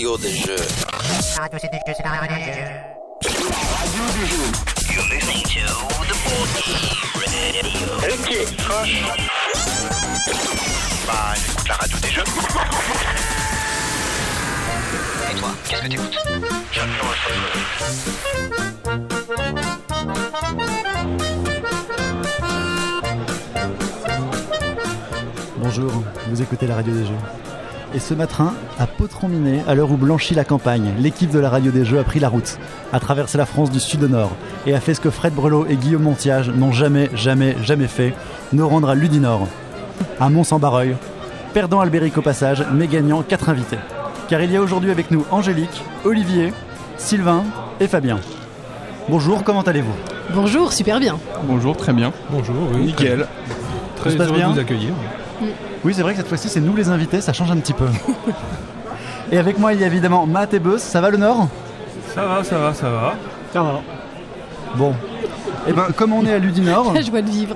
radio des jeux. La radio c'est des jeux, c'est la radio des jeux. You're listening to the Ok, proche. Bah, écoute la radio des jeux. Et toi, qu'est-ce que t'écoutes Bonjour, vous écoutez la radio des jeux. Et ce matin, à Potron-Minet, à l'heure où blanchit la campagne, l'équipe de la radio des jeux a pris la route, a traversé la France du sud au nord, et a fait ce que Fred Brelot et Guillaume Montiage n'ont jamais, jamais, jamais fait, nous rendre à Ludinor, à Mont-Saint-Barreuil, perdant Albéric au passage, mais gagnant quatre invités. Car il y a aujourd'hui avec nous Angélique, Olivier, Sylvain et Fabien. Bonjour, comment allez-vous? Bonjour, super bien. Bonjour, très bien. Bonjour, oui. Nickel. Très heureux bien? de vous accueillir. Oui, c'est vrai que cette fois-ci, c'est nous les invités, ça change un petit peu. et avec moi, il y a évidemment Matt et Buzz. Ça va le Nord Ça va, ça va, ça va. Ça va. Bon. Et ben, comme on est à Ludinor, La joie de vivre.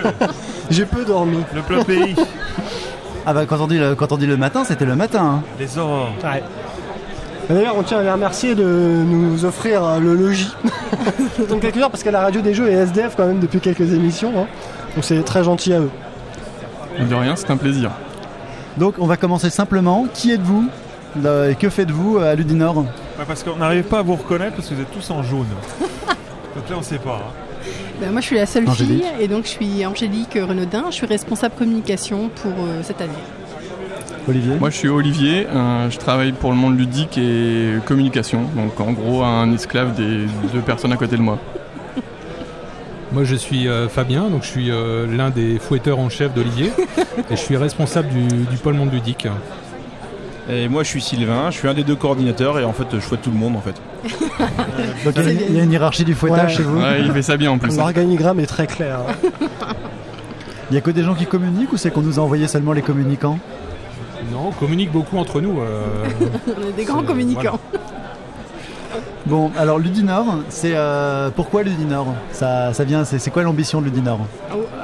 J'ai peu dormi. Le plein pays, ah bah, quand, on dit le, quand on dit le matin, c'était le matin. hein. les aurores. D'ailleurs, on tient à les remercier de nous offrir euh, le logis dans quelques heures parce qu'à la radio des jeux et SDF quand même depuis quelques émissions. hein. Donc c'est très gentil à eux. De rien, c'est un plaisir. Donc, on va commencer simplement. Qui êtes-vous? Et que faites-vous à Ludinor? Ouais, parce qu'on n'arrive pas à vous reconnaître parce que vous êtes tous en jaune. Donc là, on sait pas. hein. Ben, moi, je suis la seule Angélique. fille et donc je suis Angélique Renaudin. Je suis responsable communication pour euh, cette année. Olivier Moi, je suis Olivier. euh, je travaille pour le monde ludique et communication. Donc, en gros, un esclave des deux personnes à côté de moi. Moi, je suis euh, Fabien, donc je suis euh, l'un des fouetteurs en chef d'Olivier. et je suis responsable du, du pôle monde ludique. Et moi je suis Sylvain, je suis un des deux coordinateurs et en fait je fouette tout le monde en fait. Donc, il y a une- il y a une hiérarchie du fouettage Ouais. chez vous Ouais, il fait ça bien en plus. L'organigramme est très clair. Il y a que des gens qui communiquent ou c'est qu'on nous a envoyé seulement les communicants? Non, on communique beaucoup entre nous. euh, On est des grands C'est- communicants. Bon, alors Ludinor, c'est euh, pourquoi Ludinor ça, ça vient, c'est c'est quoi l'ambition de Ludinor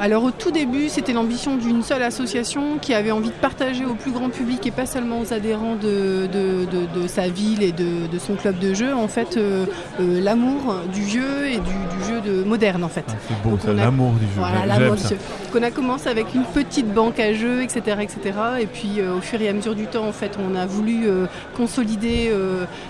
Alors au tout début, c'était l'ambition d'une seule association qui avait envie de partager au plus grand public et pas seulement aux adhérents de, de- de- de sa ville et de, de son club de jeu, en fait, euh, euh, l'amour du jeu et du, du jeu de moderne, en fait. c'est beau, ça, l'amour du jeu. Voilà, l'amour du jeu. Donc on a commencé avec une petite banque à jeux, etc., etc. Et puis euh, au fur et à mesure du temps, en fait, on a voulu consolider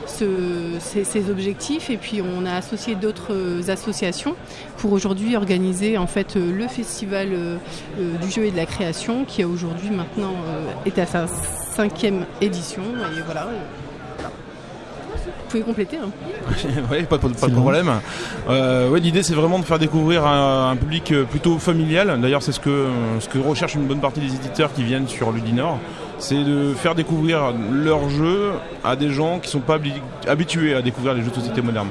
ce- ces, ces objectifs. Et puis on a associé d'autres associations pour aujourd'hui organiser en fait le festival euh, euh, du jeu et de la création, qui aujourd'hui maintenant euh, est à sa cinquième édition. Et voilà. Vous pouvez compléter. hein. ouais, pas, pas- pas de problème. Euh, ouais, l'idée c'est vraiment de faire découvrir un, un public plutôt familial. D'ailleurs c'est ce que, ce que recherche une bonne partie des éditeurs qui viennent sur Ludinor. C'est de faire découvrir leurs jeux à des gens qui sont pas habitués à découvrir les jeux de société modernes.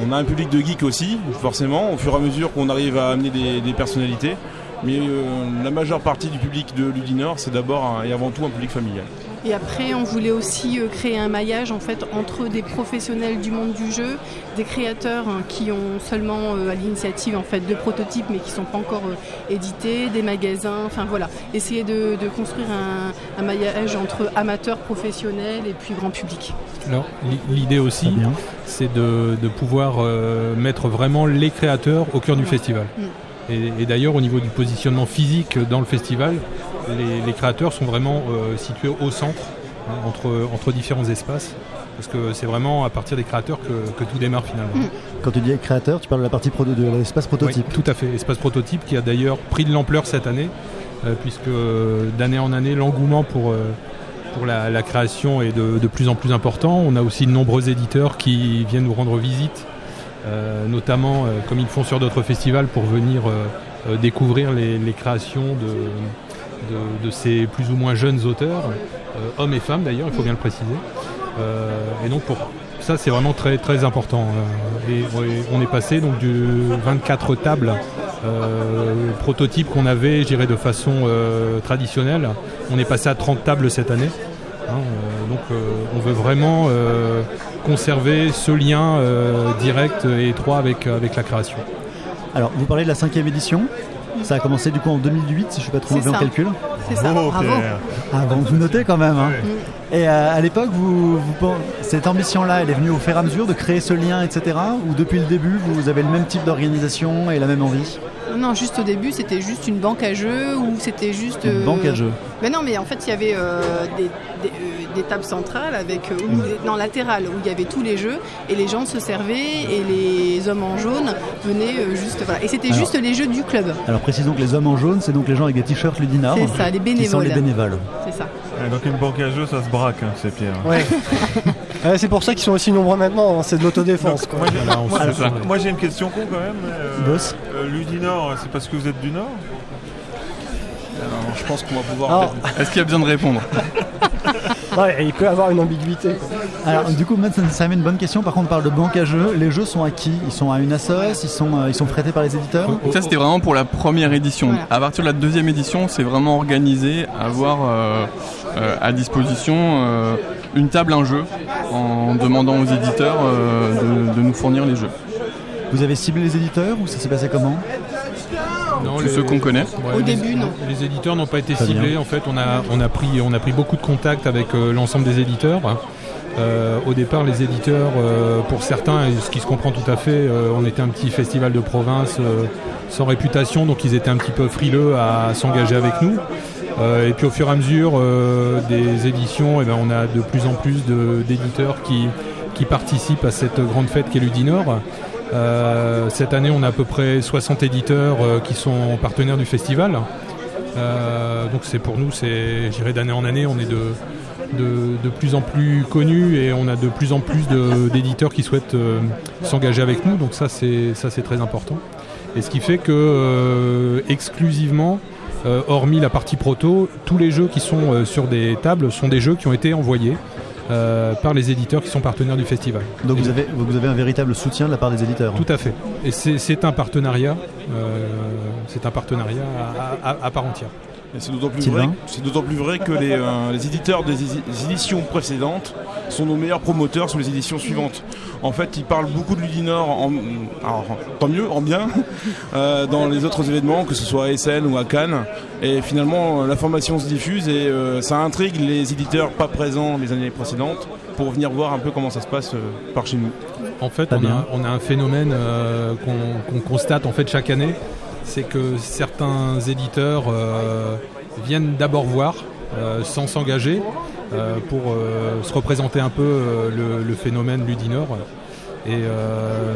On a un public de geeks aussi, forcément, au fur et à mesure qu'on arrive à amener des, personnalités. Mais euh, la majeure partie du public de Ludinor, c'est d'abord et avant tout un public familial. Et après, on voulait aussi euh, créer un maillage en fait entre des professionnels du monde du jeu, des créateurs hein, qui ont seulement euh, à l'initiative en fait de prototypes mais qui sont pas encore euh, édités, des magasins, enfin voilà, essayer de, de construire un, un maillage entre amateurs, professionnels et puis grand public. Alors, l'i- l'idée aussi, c'est de, de pouvoir euh, mettre vraiment les créateurs au cœur du Ouais. festival. Mm. Et, et d'ailleurs, au niveau du positionnement physique dans le festival, les, les créateurs sont vraiment euh, situés au centre, hein, entre, entre différents espaces. Parce que c'est vraiment à partir des créateurs que, que tout démarre finalement. Mm. Quand tu dis créateur, tu parles de la partie proto- de l'espace prototype. Oui, tout à fait. Espace prototype qui a d'ailleurs pris de l'ampleur cette année, euh, puisque euh, d'année en année, l'engouement pour, euh, pour la, la création est de, de plus en plus important. On a aussi de nombreux éditeurs qui viennent nous rendre visite, euh, notamment comme ils font sur d'autres festivals, pour venir découvrir les, les créations de, de, ces plus ou moins jeunes auteurs, euh, hommes et femmes d'ailleurs, il faut bien le préciser. Euh, et donc pour ça c'est vraiment très très important. Euh, et on est passé donc du 24 tables euh, prototypes qu'on avait, je dirais de façon traditionnelle. On est passé à 30 tables cette année. Hein, donc on veut vraiment conserver ce lien direct et étroit avec, avec la création. Alors, vous parlez de la cinquième édition. Ça a commencé du coup en 2008, si je suis pas trop mauvais en calcul. C'est ça, bravo. Ah, bon, vous notez quand même. hein. Et euh, à l'époque, vous, cette ambition-là, elle est venue au fur et à mesure de créer ce lien, etc. Ou depuis le début, vous avez le même type d'organisation et la même envie? Non, juste au début, c'était juste une banque à jeux ou c'était juste. Une euh, banque à jeux. Mais non, mais en fait, il y avait euh, des, des, euh, des tables centrales avec, euh, Mm. ou- non, latérales où il y avait tous les jeux et les gens se servaient et les hommes en jaune venaient euh, juste. Voilà. Et c'était Alors- juste les jeux du club. Alors précisons que les hommes en jaune, c'est donc les gens avec des t-shirts Ludinor. C'est ça, les Qui sont bénévoles. les bénévoles. C'est ça. Ouais, donc une banque à jeux, ça se braque, hein, c'est Pierre. Ouais. Ouais, c'est pour ça qu'ils sont aussi nombreux maintenant, hein, c'est de l'autodéfense. quoi. Moi, j'ai- moi, moi, une question con quand même. euh, Boss euh, Ludinor, c'est parce que vous êtes du Nord Alors, je pense qu'on va pouvoir. Est-ce qu'il y a besoin de répondre? ouais, il peut avoir une ambiguïté. quoi. Alors du coup, maintenant, ça met une bonne question. Par contre, on parle de banque à jeux. Les jeux sont à qui? Ils sont à une assoce Ils sont, euh, ils sont prêtés par les éditeurs? Ça, c'était vraiment pour la première édition. Voilà. À partir de la deuxième édition, c'est vraiment organisé à avoir euh, euh, à disposition euh, une table, un jeu, en demandant aux éditeurs euh, de, de nous fournir les jeux. Vous avez ciblé les éditeurs ou ça s'est passé comment? Non, Tous ceux qu'on connaît. Ouais, Au les- début, non. Les éditeurs n'ont pas été Très ciblés. bien. En fait, on a, on a, pris, on a pris beaucoup de contacts avec euh, l'ensemble des éditeurs. Euh, au départ, les éditeurs, euh, pour certains, et ce qui se comprend tout à fait, euh, on était un petit festival de province euh, sans réputation, donc ils étaient un petit peu frileux à s'engager avec nous. Euh, et puis au fur et à mesure euh, des éditions, eh ben, on a de plus en plus d'éditeurs qui, qui participent à cette grande fête qu'est Ludinor. Euh, cette année, on a à peu près 60 éditeurs euh, qui sont partenaires du festival. Euh, donc c'est pour nous, c'est, j'irai d'année en année, on est de, plus en plus connus et on a de plus en plus d'éditeurs qui souhaitent s'engager avec nous. Donc ça, c'est ça, c'est très important. Et ce qui fait que exclusivement, hormis la partie proto, tous les jeux qui sont sur des tables sont des jeux qui ont été envoyés euh, par les éditeurs qui sont partenaires du festival. Donc vous avez, vous avez un véritable soutien de la part des éditeurs. Tout à fait. Et c'est un partenariat, euh, c'est un partenariat à, à- à part entière. Et C'est d'autant plus vrai, plus que les, euh, les éditeurs des édi- des éditions précédentes sont nos meilleurs promoteurs sur les éditions suivantes. En fait, ils parlent beaucoup de Ludinor, en, alors, tant mieux, en bien, euh, dans les autres événements, que ce soit à Essen ou à Cannes. Et finalement, euh, l'information se diffuse et euh, ça intrigue les éditeurs pas présents les années précédentes pour venir voir un peu comment ça se passe euh, par chez nous. En fait, on a, on a un phénomène euh, qu'on qu'on constate en fait chaque année, c'est que certains éditeurs euh, viennent d'abord voir euh, sans s'engager euh, pour se représenter un peu le, le phénomène Ludinor. Et, euh,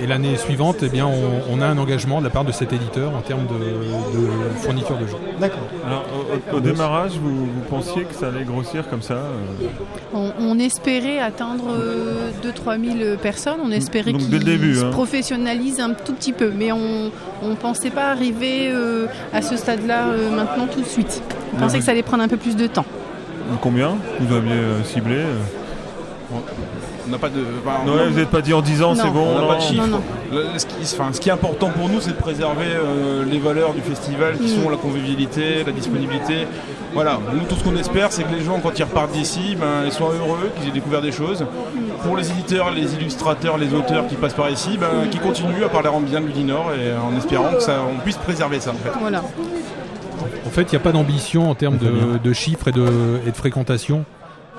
et l'année suivante, eh bien, on, on a un engagement de la part de cet éditeur en termes de, de fourniture de jeux. D'accord. Alors, au, au- au démarrage, vous, vous pensiez que ça allait grossir comme ça euh, On, on espérait atteindre 2-3 000 personnes. On espérait qu'ils se hein. professionnalisent un tout petit peu. Mais on ne pensait pas arriver euh, à ce stade-là euh, maintenant tout de suite. On pensait que ça allait prendre un peu plus de temps. Combien vous aviez euh, ciblé euh On n'a pas de. on- ouais, vous n'êtes pas dit en 10 ans, c'est bon On n'a non pas de chiffres. non. Le- ce, qui, enfin, ce qui est important pour nous, c'est de préserver euh, les valeurs du festival qui Mm. sont la convivialité, la disponibilité. Voilà, nous tout ce qu'on espère, c'est que les gens, quand ils repartent d'ici, ben, ils soient heureux, qu'ils aient découvert des choses. Pour les éditeurs, les illustrateurs, les auteurs qui passent par ici, ben, qui continuent à parler en bien de Ludinor et en espérant que ça, on puisse préserver ça en fait. Voilà. En fait, il n'y a pas d'ambition en termes de, de chiffres et de, et de fréquentation.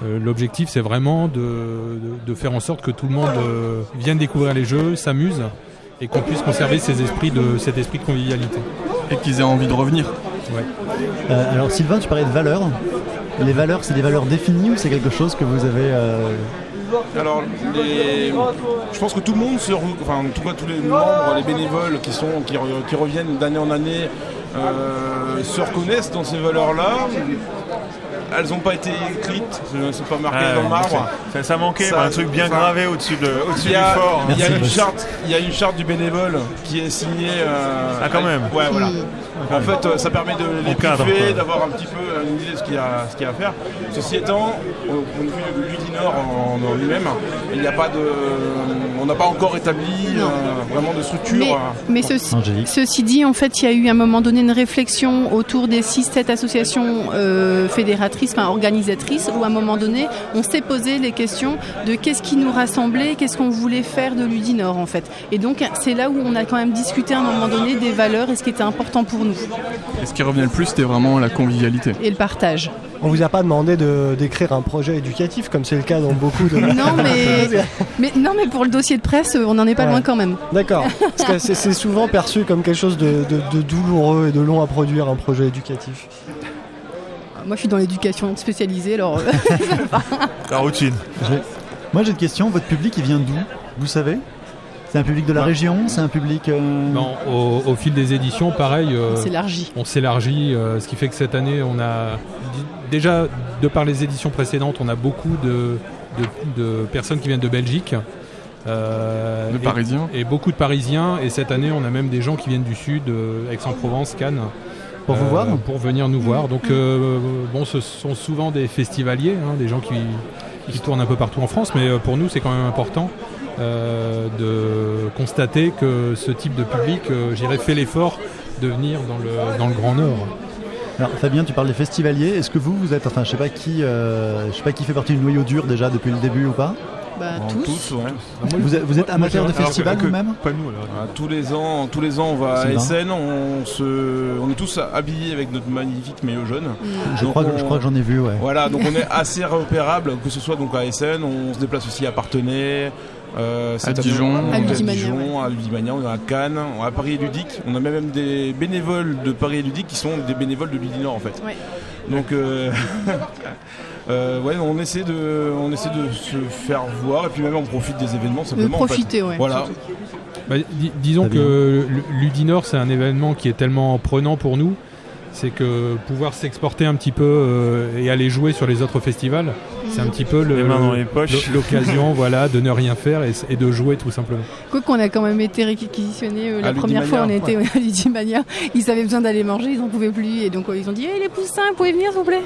Euh, L'objectif, c'est vraiment de, de- de faire en sorte que tout le monde euh, vienne découvrir les jeux, s'amuse et qu'on puisse conserver ces esprits de, cet esprit de convivialité. Et qu'ils aient envie de revenir. Euh, alors Sylvain, tu parlais de valeurs. Les valeurs, c'est des valeurs définies ou c'est quelque chose que vous avez euh, Alors, les- je pense que tout le monde, se re- enfin, en tout cas tous les membres, les bénévoles qui, sont, qui, re- qui reviennent d'année en année, euh, se reconnaissent dans ces valeurs-là. Elles n'ont pas été écrites, ne sont pas marquées Ah, dans le marbre. Ça, ça manquait, Ça- un truc bien gravé au-dessus de, du a, fort. il y a une charte, il y a une charte du bénévole qui est signée. euh, Ah, quand même. Ouais, voilà. En fait, euh, ça permet de les quoi. d'avoir un petit peu euh, une idée de ce qu'il y a, ce qu'il y a à faire. Ceci étant, au point de vue de Ludinor en, en lui-même, il n'y a pas de, on n'a pas encore établi euh, vraiment de structure. Mais, mais ceci, Angélique ceci dit, en fait, il y a eu à un moment donné une réflexion autour des 6-7 associations euh, fédératrices, enfin organisatrices, où à un moment donné, on s'est posé les questions de qu'est-ce qui nous rassemblait, qu'est-ce qu'on voulait faire de Ludinor, en fait. Et donc, c'est là où on a quand même discuté à un moment donné des valeurs et ce qui était important pour nous. Et ce qui revenait le plus, c'était vraiment la convivialité. Et le partage. On vous a pas demandé de- d'écrire un projet éducatif comme c'est le cas dans beaucoup de. Non mais, mais, non, mais pour le dossier de presse, on n'en est pas Ouais. loin quand même. D'accord. Parce que c'est c'est souvent perçu comme quelque chose de, de- de douloureux et de long à produire un projet éducatif. Moi, je suis dans l'éducation spécialisée, alors. euh, La routine. J'ai- Moi j'ai une question, votre public il vient d'où? Vous savez? C'est un public de la Bah. région C'est un public... euh, Non, au, au fil des éditions, pareil. euh, on s'élargit. on s'élargit, euh, ce qui fait que cette année, on a déjà, de par les éditions précédentes, on a beaucoup de, de- de personnes qui viennent de Belgique. euh, De et- Parisiens. Et, beaucoup de Parisiens. Et cette année, on a même des gens qui viennent du sud, euh, Aix-en-Provence, Cannes. Pour vous euh, voir Pour venir nous voir. Donc, euh, bon, ce sont souvent des festivaliers, hein, des gens qui, qui tournent un peu partout en France. Mais euh, pour nous, c'est quand même important euh, de constater que ce type de public, euh, j'irais, fait l'effort de venir dans le, dans le Grand Nord. Alors Fabien, tu parles des festivaliers. Est-ce que vous, vous êtes, enfin, je sais euh, sais pas qui fait partie du noyau dur déjà depuis le début ou pas? Bah, tous. tous, ouais. Vous êtes, vous êtes amateur de que- vous-même Pas nous alors. Ah, tous les ans, tous les ans, on va à. SN, on se, on est tous habillés avec notre magnifique maillot jaune. Mm. Je crois, on- je crois que j'en ai vu, ouais. Voilà, donc on est assez repérable, que ce soit donc à SN, on se déplace aussi à Partenay, euh, année, Dijon. À Ludimania, Dijon, à Ludimania, on est à Cannes, à Paris et Ludique. On a même des bénévoles de Paris et Ludique qui sont des bénévoles de Ludinor en fait. Ouais. Donc euh, euh, ouais, on essaie de, on essaie de se faire voir et puis même on profite des événements De simplement. en fait. profiter, ouais. Voilà. Bah, di- disons que l'Udinor, c'est un événement qui est tellement prenant pour nous. C'est que pouvoir s'exporter un petit peu euh, et aller jouer sur les autres festivals, c'est un petit peu le- Les mains dans les poches. l'o- l'occasion voilà, de ne rien faire et, et de jouer tout simplement. Quoi qu'on a quand même été réquisitionnés euh, la À première Ludimania, fois, on était à Ludimania. Ils avaient besoin d'aller manger, ils en pouvaient plus. Et donc, euh, ils ont dit Eh, les poussins, vous pouvez venir, s'il vous plaît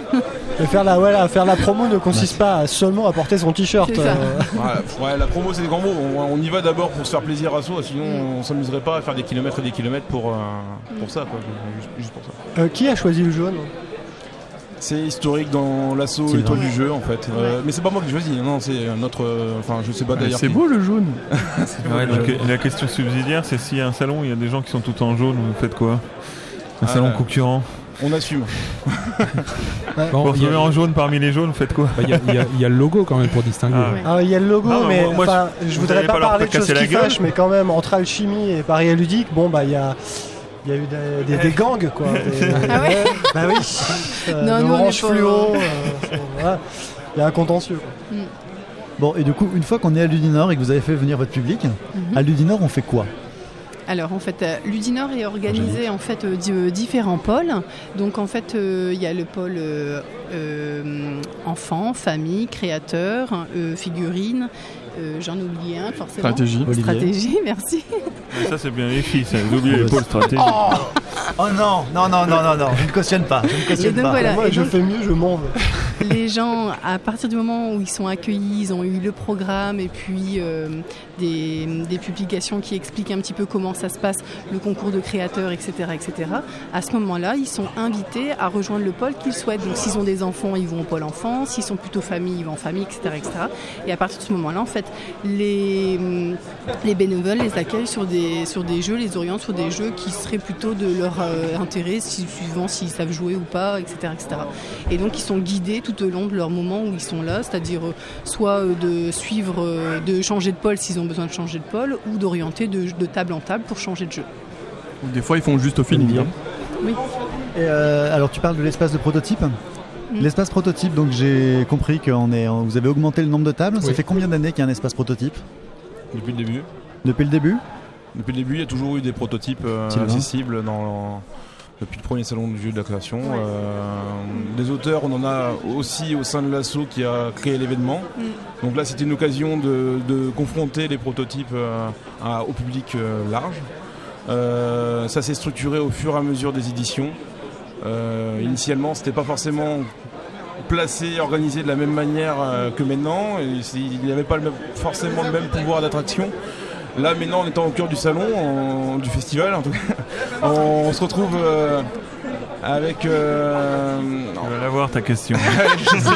Et faire la, voilà, faire la promo ne consiste pas à seulement apporter son t-shirt. Euh. Ouais, la promo c'est des grands mots. On, on y va d'abord pour se faire plaisir à soi, sinon Mm. on s'amuserait pas à faire des kilomètres et des kilomètres pour, euh, pour ça, quoi. Juste, juste pour ça. euh, qui a choisi le jaune C'est historique dans l'assaut étoile du jeu en fait. Euh, mais c'est pas moi qui choisis, non, c'est notre. euh, Enfin, je sais pas d'ailleurs. C'est qui- beau le jaune. Ouais, donc, euh, la question subsidiaire, c'est s'il y a un salon, il y a des gens qui sont tout en jaune, vous faites quoi? Un Ah, salon là. concurrent. On assume. Bon, y, retrouvez a- en jaune parmi les jaunes, vous faites quoi? Bah, il y a- y y le logo quand même pour distinguer. Ah, Ouais. Alors, il y a le logo, Non, mais moi- je voudrais pas, parler de choses la qui fâchent, mais quand même, entre Alchimie et Paris Ludique, bon, bah, il y a. Il y a eu des, des- des gangs, quoi. Des- Ah ouais Bah oui. Euh, Non, de nous, on orange pas- fluo. euh, voilà. Il y a un contentieux. quoi. Bon, et du coup, une fois qu'on est à Ludinor et que vous avez fait venir votre public, Mhm. à Ludinor, on fait quoi? Alors en fait, euh, l'Udinor est organisé en fait euh, euh, différents pôles. Donc en fait, euh, il y a le pôle euh, euh, enfants, famille, créateurs, euh, figurines. Euh, J'en oublié un forcément. Stratégie. Olivier Stratégie, merci. Mais Ça, c'est bien les filles, ça. Vous oubliez les pôles stratégiques. Oh non, non, non, non, non, non, je ne cautionne pas, je ne cautionne donc pas. voilà. Moi, et je donc, fais mieux, je m'en veux. les gens, à partir du moment où ils sont accueillis, ils ont eu le programme et puis euh, des, publications qui expliquent un petit peu comment ça se passe, le concours de créateurs, etc., etc. À ce moment-là, ils sont invités à rejoindre le pôle qu'ils souhaitent. Donc, s'ils ont des enfants, ils vont au pôle enfant. S'ils sont plutôt famille, ils vont en famille, etc., etc. Et à partir de ce moment-là, en fait, les, les bénévoles les accueillent sur des, sur des jeux, les orientent sur des jeux qui seraient plutôt de leur euh, intérêt, si- suivant s'ils savent jouer ou pas, etc., etc. Et donc ils sont guidés tout au long de leur moment où ils sont là, c'est-à-dire euh, soit euh, de suivre, de changer de pôle s'ils ont besoin de changer de pôle, ou d'orienter de, de table en table pour changer de jeu. Des fois, ils font juste au feeling. Olivier. hein. Oui. Et euh, alors, tu parles de l'espace de prototype L'espace prototype, donc j'ai compris que vous avez augmenté le nombre de tables. Ça Oui. fait combien d'années qu'il y a un espace prototype? Depuis le début. Depuis le début? Depuis le début, il y a toujours eu des prototypes euh, accessibles dans, depuis le premier salon du jeu de la création. Ouais. Euh, des auteurs, on en a aussi au sein de l'asso qui a créé l'événement. Mm. Donc là, c'était une occasion de, de confronter les prototypes euh, à- au public euh, large. Ça s'est structuré au fur et à mesure des éditions. Initialement, c'était pas forcément placé, organisé de la même manière que maintenant. Il n'y avait pas le même- forcément le même pouvoir d'attraction. Là, maintenant, en étant au cœur du salon, en- du festival, en tout cas, on, se retrouve euh, avec. euh, Tu vas la voir ta question. je sais.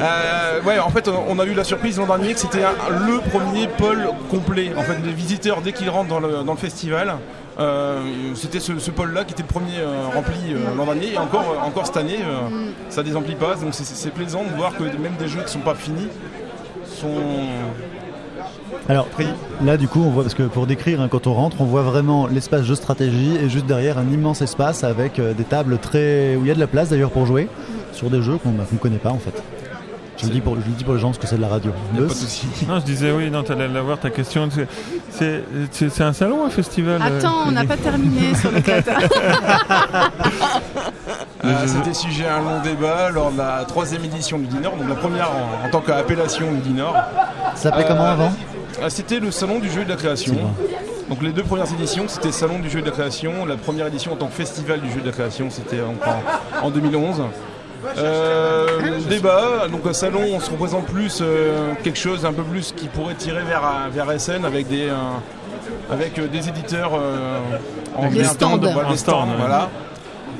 Euh, ouais, en fait, on a eu la surprise l'an dernier que c'était le premier pôle complet. En fait, les visiteurs, dès qu'ils rentrent dans le, dans le festival, euh, c'était ce, ce pôle-là qui était le premier euh, rempli euh, l'an dernier. Et encore, encore cette année, ça désemplit pas. Donc c'est- plaisant de voir que même des jeux qui sont pas finis sont. Alors là du coup on voit parce que pour décrire hein, quand on rentre on voit vraiment l'espace jeu stratégie et juste derrière un immense espace avec euh, des tables très où il y a de la place d'ailleurs pour jouer sur des jeux qu'on bah, qu'on connaît pas en fait. Je le dis pour je le dis pour les gens parce que c'est de la radio. Y a Leus pas de souci. Non, je disais oui, non, t'allais la voir ta question. C'est- un salon, un festival euh, Attends, on n'a pas terminé sur le créateur. Euh, C'était sujet à un long débat lors de la troisième édition du Dinor, donc la première en, en tant qu'appellation du Dinor. Ça s'appelait comment avant? Ah, C'était le salon du jeu et de la création. Donc les deux premières éditions, c'était salon du jeu et de la création. La première édition en tant que festival du jeu et de la création, c'était en, en 2011. Euh, débat, donc un salon, on se représente plus euh, quelque chose un peu plus qui pourrait tirer vers, vers SN avec des, euh, avec euh, des éditeurs euh, en Des voilà, des stands, voilà.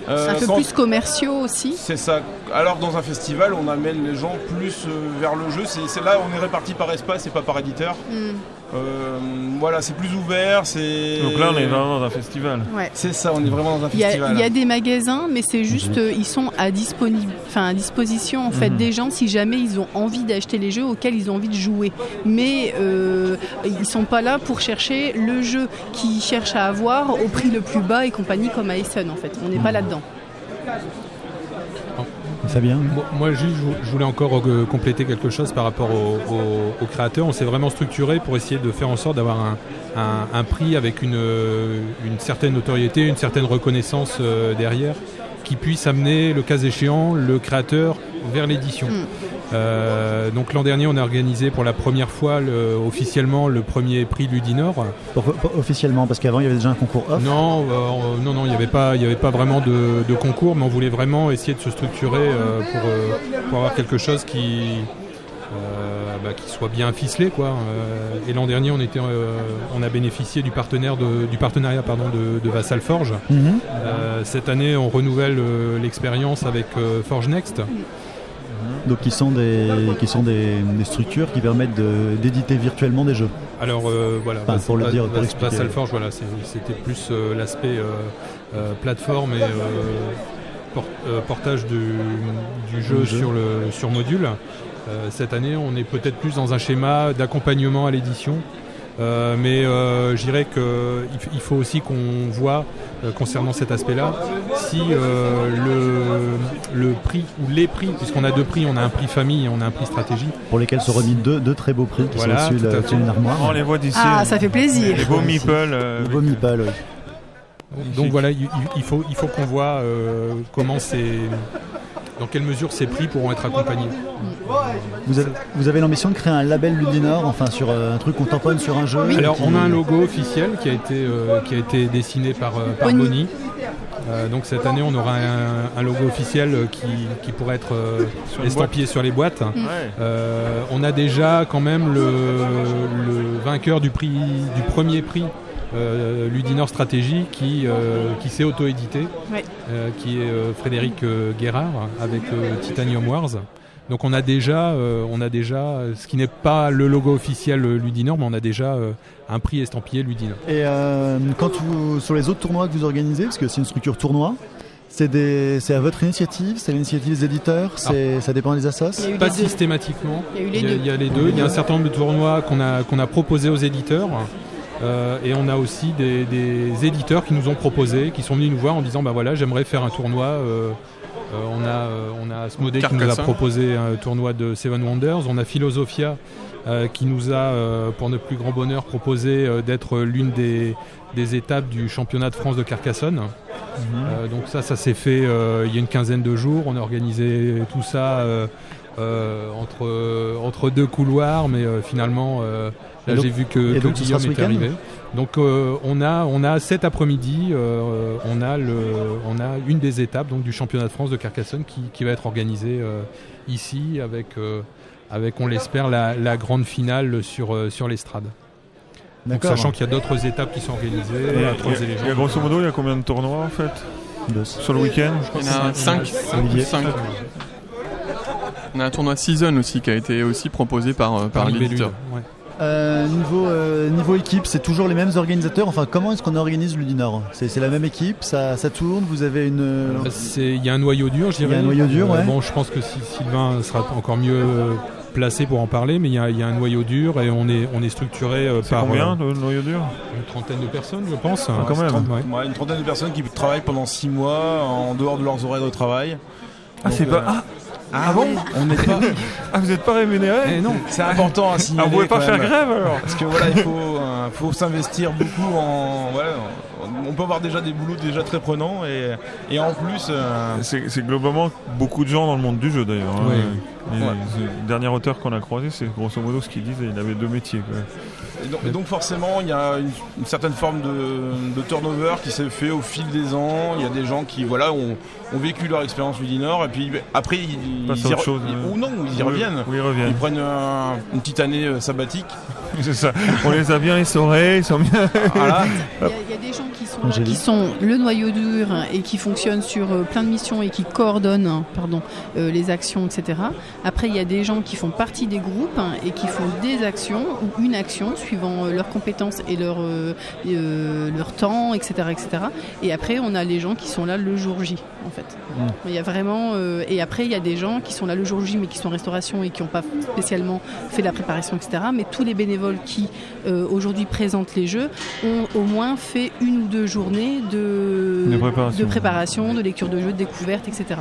Euh, un peu quand- plus commerciaux aussi. c'est ça. Alors dans un festival, on amène les gens plus euh, vers le jeu. C'est c'est là, on est réparti par espace et pas par éditeur. Hmm. Euh, voilà, c'est plus ouvert. C'est. Donc là, on est vraiment dans un festival. Ouais. C'est ça, on est vraiment dans un Il y, a, festival. il y a des magasins, mais c'est juste, euh, ils sont à, disponi- enfin, à disposition en fait Mhm. des gens si jamais ils ont envie d'acheter les jeux auxquels ils ont envie de jouer. Mais euh, ils sont pas là pour chercher le jeu qu'ils cherchent à avoir au prix le plus bas et compagnie comme à Essen en fait. On n'est pas là-dedans. Fabien Moi, moi, juste, je voulais encore euh, compléter quelque chose par rapport aux au, créateurs. On s'est vraiment structuré pour essayer de faire en sorte d'avoir un, un- un prix avec une, euh, une certaine notoriété, une certaine reconnaissance euh, derrière, qui puisse amener, le cas échéant, le créateur vers l'édition. Mm. Euh, donc l'an dernier, on a organisé pour la première fois le- officiellement le premier prix Ludinor. Pour- pour- Officiellement parce qu'avant il y avait déjà un concours off. Non, euh, non, non, il n'y avait pas, il y avait pas vraiment de, de concours, mais on voulait vraiment essayer de se structurer euh, pour, pour avoir quelque chose qui, bah, qui soit bien ficelé, quoi. Et l'an dernier, on était, on a bénéficié du partenaire de- du partenariat, pardon, de, de Vassal Forge. Mhm. Cette année, on renouvelle l'expérience avec Forge Next. Donc qui sont des qui sont des, des structures qui permettent de- d'éditer virtuellement des jeux. Alors euh, voilà, Enfin, pour le dire, pour Forge, voilà, c'était plus euh, l'aspect euh, plateforme et por- portage du, du jeu, jeu. sur le sur module. Cette année, on est peut-être plus dans un schéma d'accompagnement à l'édition. Euh, mais euh, je dirais qu'il il faut aussi qu'on voit euh, concernant cet aspect-là si euh, le, le prix ou les prix, puisqu'on a deux prix, on a un prix famille et on a un prix stratégie, Pour lesquels sont remis deux, deux très beaux prix qui Voilà, sont au-dessus tout à de- fait. au-dessus d'une armoire. On les voit d'ici. Ah, ça fait plaisir. Les beaux meeples. euh, Le avec- beau meeple, oui. Donc voilà, il, il- il faut, il faut qu'on voit euh, comment c'est, dans quelle mesure ces prix pourront être accompagnés. Vous avez, vous avez l'ambition de créer un label Ludinor, enfin sur euh, un truc qu'on tamponne sur un jeu. Alors qui- on a un logo officiel qui a été, euh, qui a été dessiné par, euh, par Bonnie. Bonnie. Euh, donc cette année on aura un, un logo officiel qui, qui pourrait être euh, Sur estampillé sur les boîtes. Ouais. Euh, on a déjà quand même le, le vainqueur du prix du premier prix euh, Ludinor Stratégie qui, euh, qui s'est auto-édité, euh, qui est euh, Frédéric euh, Guérard avec euh, Titanium Wars. Donc on a déjà, euh, on a déjà, euh, ce qui n'est pas le logo officiel euh, Ludinor, mais on a déjà euh, un prix estampillé Ludinor. Et euh, quand vous, sur les autres tournois que vous organisez, parce que c'est une structure tournoi, c'est des- c'est à votre initiative, c'est l'initiative des éditeurs, c'est ça dépend des assos? Pas systématiquement. Il y a eu les Il y a, deux. il y a les deux. Il y a un certain nombre de tournois qu'on a, qu'on a proposés aux éditeurs. Euh, et on a aussi des, des éditeurs qui nous ont proposé, qui sont venus nous voir en disant bah voilà j'aimerais faire un tournoi. euh, euh, on a on a Asmodée qui nous a proposé un tournoi de Seven Wonders. On a Philosophia qui nous a pour notre plus grand bonheur proposé d'être l'une des, des étapes du championnat de France de Carcassonne. Euh, donc ça, ça s'est fait il y a une quinzaine de jours. On a organisé tout ça entre, entre deux couloirs, mais finalement, là j'ai vu que, que Guillaume week-end arrivé. Donc euh, on a on a cet après-midi, euh, on a le on a une des étapes donc du championnat de France de Carcassonne qui, qui va être organisée euh, ici avec euh, avec on l'espère la, la grande finale sur euh, sur l'estrade. Sachant qu'il y a d'autres étapes qui sont organisées, Et- et- et grosso modo, il y a combien de tournois en fait Deux. Sur le week-end Il y en a 5. Olivier. On a un tournoi Season aussi qui a été aussi proposé par, par Libellule, l'éditeur. ouais. Euh, niveau, euh, niveau équipe, c'est toujours les mêmes organisateurs. Enfin, comment est-ce qu'on organise Ludinor? C'est c'est la même équipe, ça, ça tourne, vous avez une. C'est- Il y a un noyau dur, je dirais. Il y a un noyau dur, Euh, ouais. Bon, je pense que si- Sylvain sera encore mieux euh, placé pour en parler, mais il y a, il y a un noyau dur et on est, on est structuré euh, par combien euh, le noyau dur? une trentaine de personnes, je pense. Ah, quand même. Ouais. Ouais, une trentaine de personnes qui travaillent pendant 6 mois en dehors de leurs horaires de travail. Ah, c'est pas. euh, Ah, Ah bon On n'est pas. ah, vous n'êtes pas rémunéré Eh non, C'est important à Ah, signaler. vous pouvez pas quand faire même. grève alors Parce que voilà, il faut, euh, faut s'investir beaucoup en. Voilà, on peut avoir déjà des boulots déjà très prenants et, et en plus. euh, C'est globalement beaucoup de gens dans le monde du jeu d'ailleurs. hein. Oui. Les- Ouais. Le dernier auteur qu'on a croisé, c'est grosso modo ce qu'il disait. Il avait deux métiers. quoi. et donc, et donc forcément, il y a une, une certaine forme de, de turnover qui s'est fait au fil des ans. Il y a des gens qui voilà ont, ont vécu leur expérience Ludinor et puis après ils, Passent ils à y autre re- chose, ils- ouais. ou non, ils y reviennent. Oui, ils Ils reviennent. prennent un- une petite année euh, sabbatique. C'est ça. On les a bien essorés, ils sont bien. Voilà. Il y, a- il y a des gens qui sont, là, Angélique. qui sont le noyau dur et qui fonctionnent sur euh, plein de missions et qui coordonnent hein, pardon, euh, les actions, etc. Après, il y a des gens qui font partie des groupes hein, et qui font des actions ou une action suivant euh, leurs compétences et leur, euh, leur temps, etc., etc. Et après, on a les gens qui sont là le jour J, en fait. Mm. Il y a vraiment. euh, et après, il y a des gens qui sont là le jour J, mais qui sont en restauration et qui n'ont pas spécialement fait la préparation, etc. Mais tous les bénévoles qui euh, aujourd'hui présentent les jeux ont au moins fait une ou deux journées de, De préparation. de, préparation, de lecture de jeux, de découverte, etc.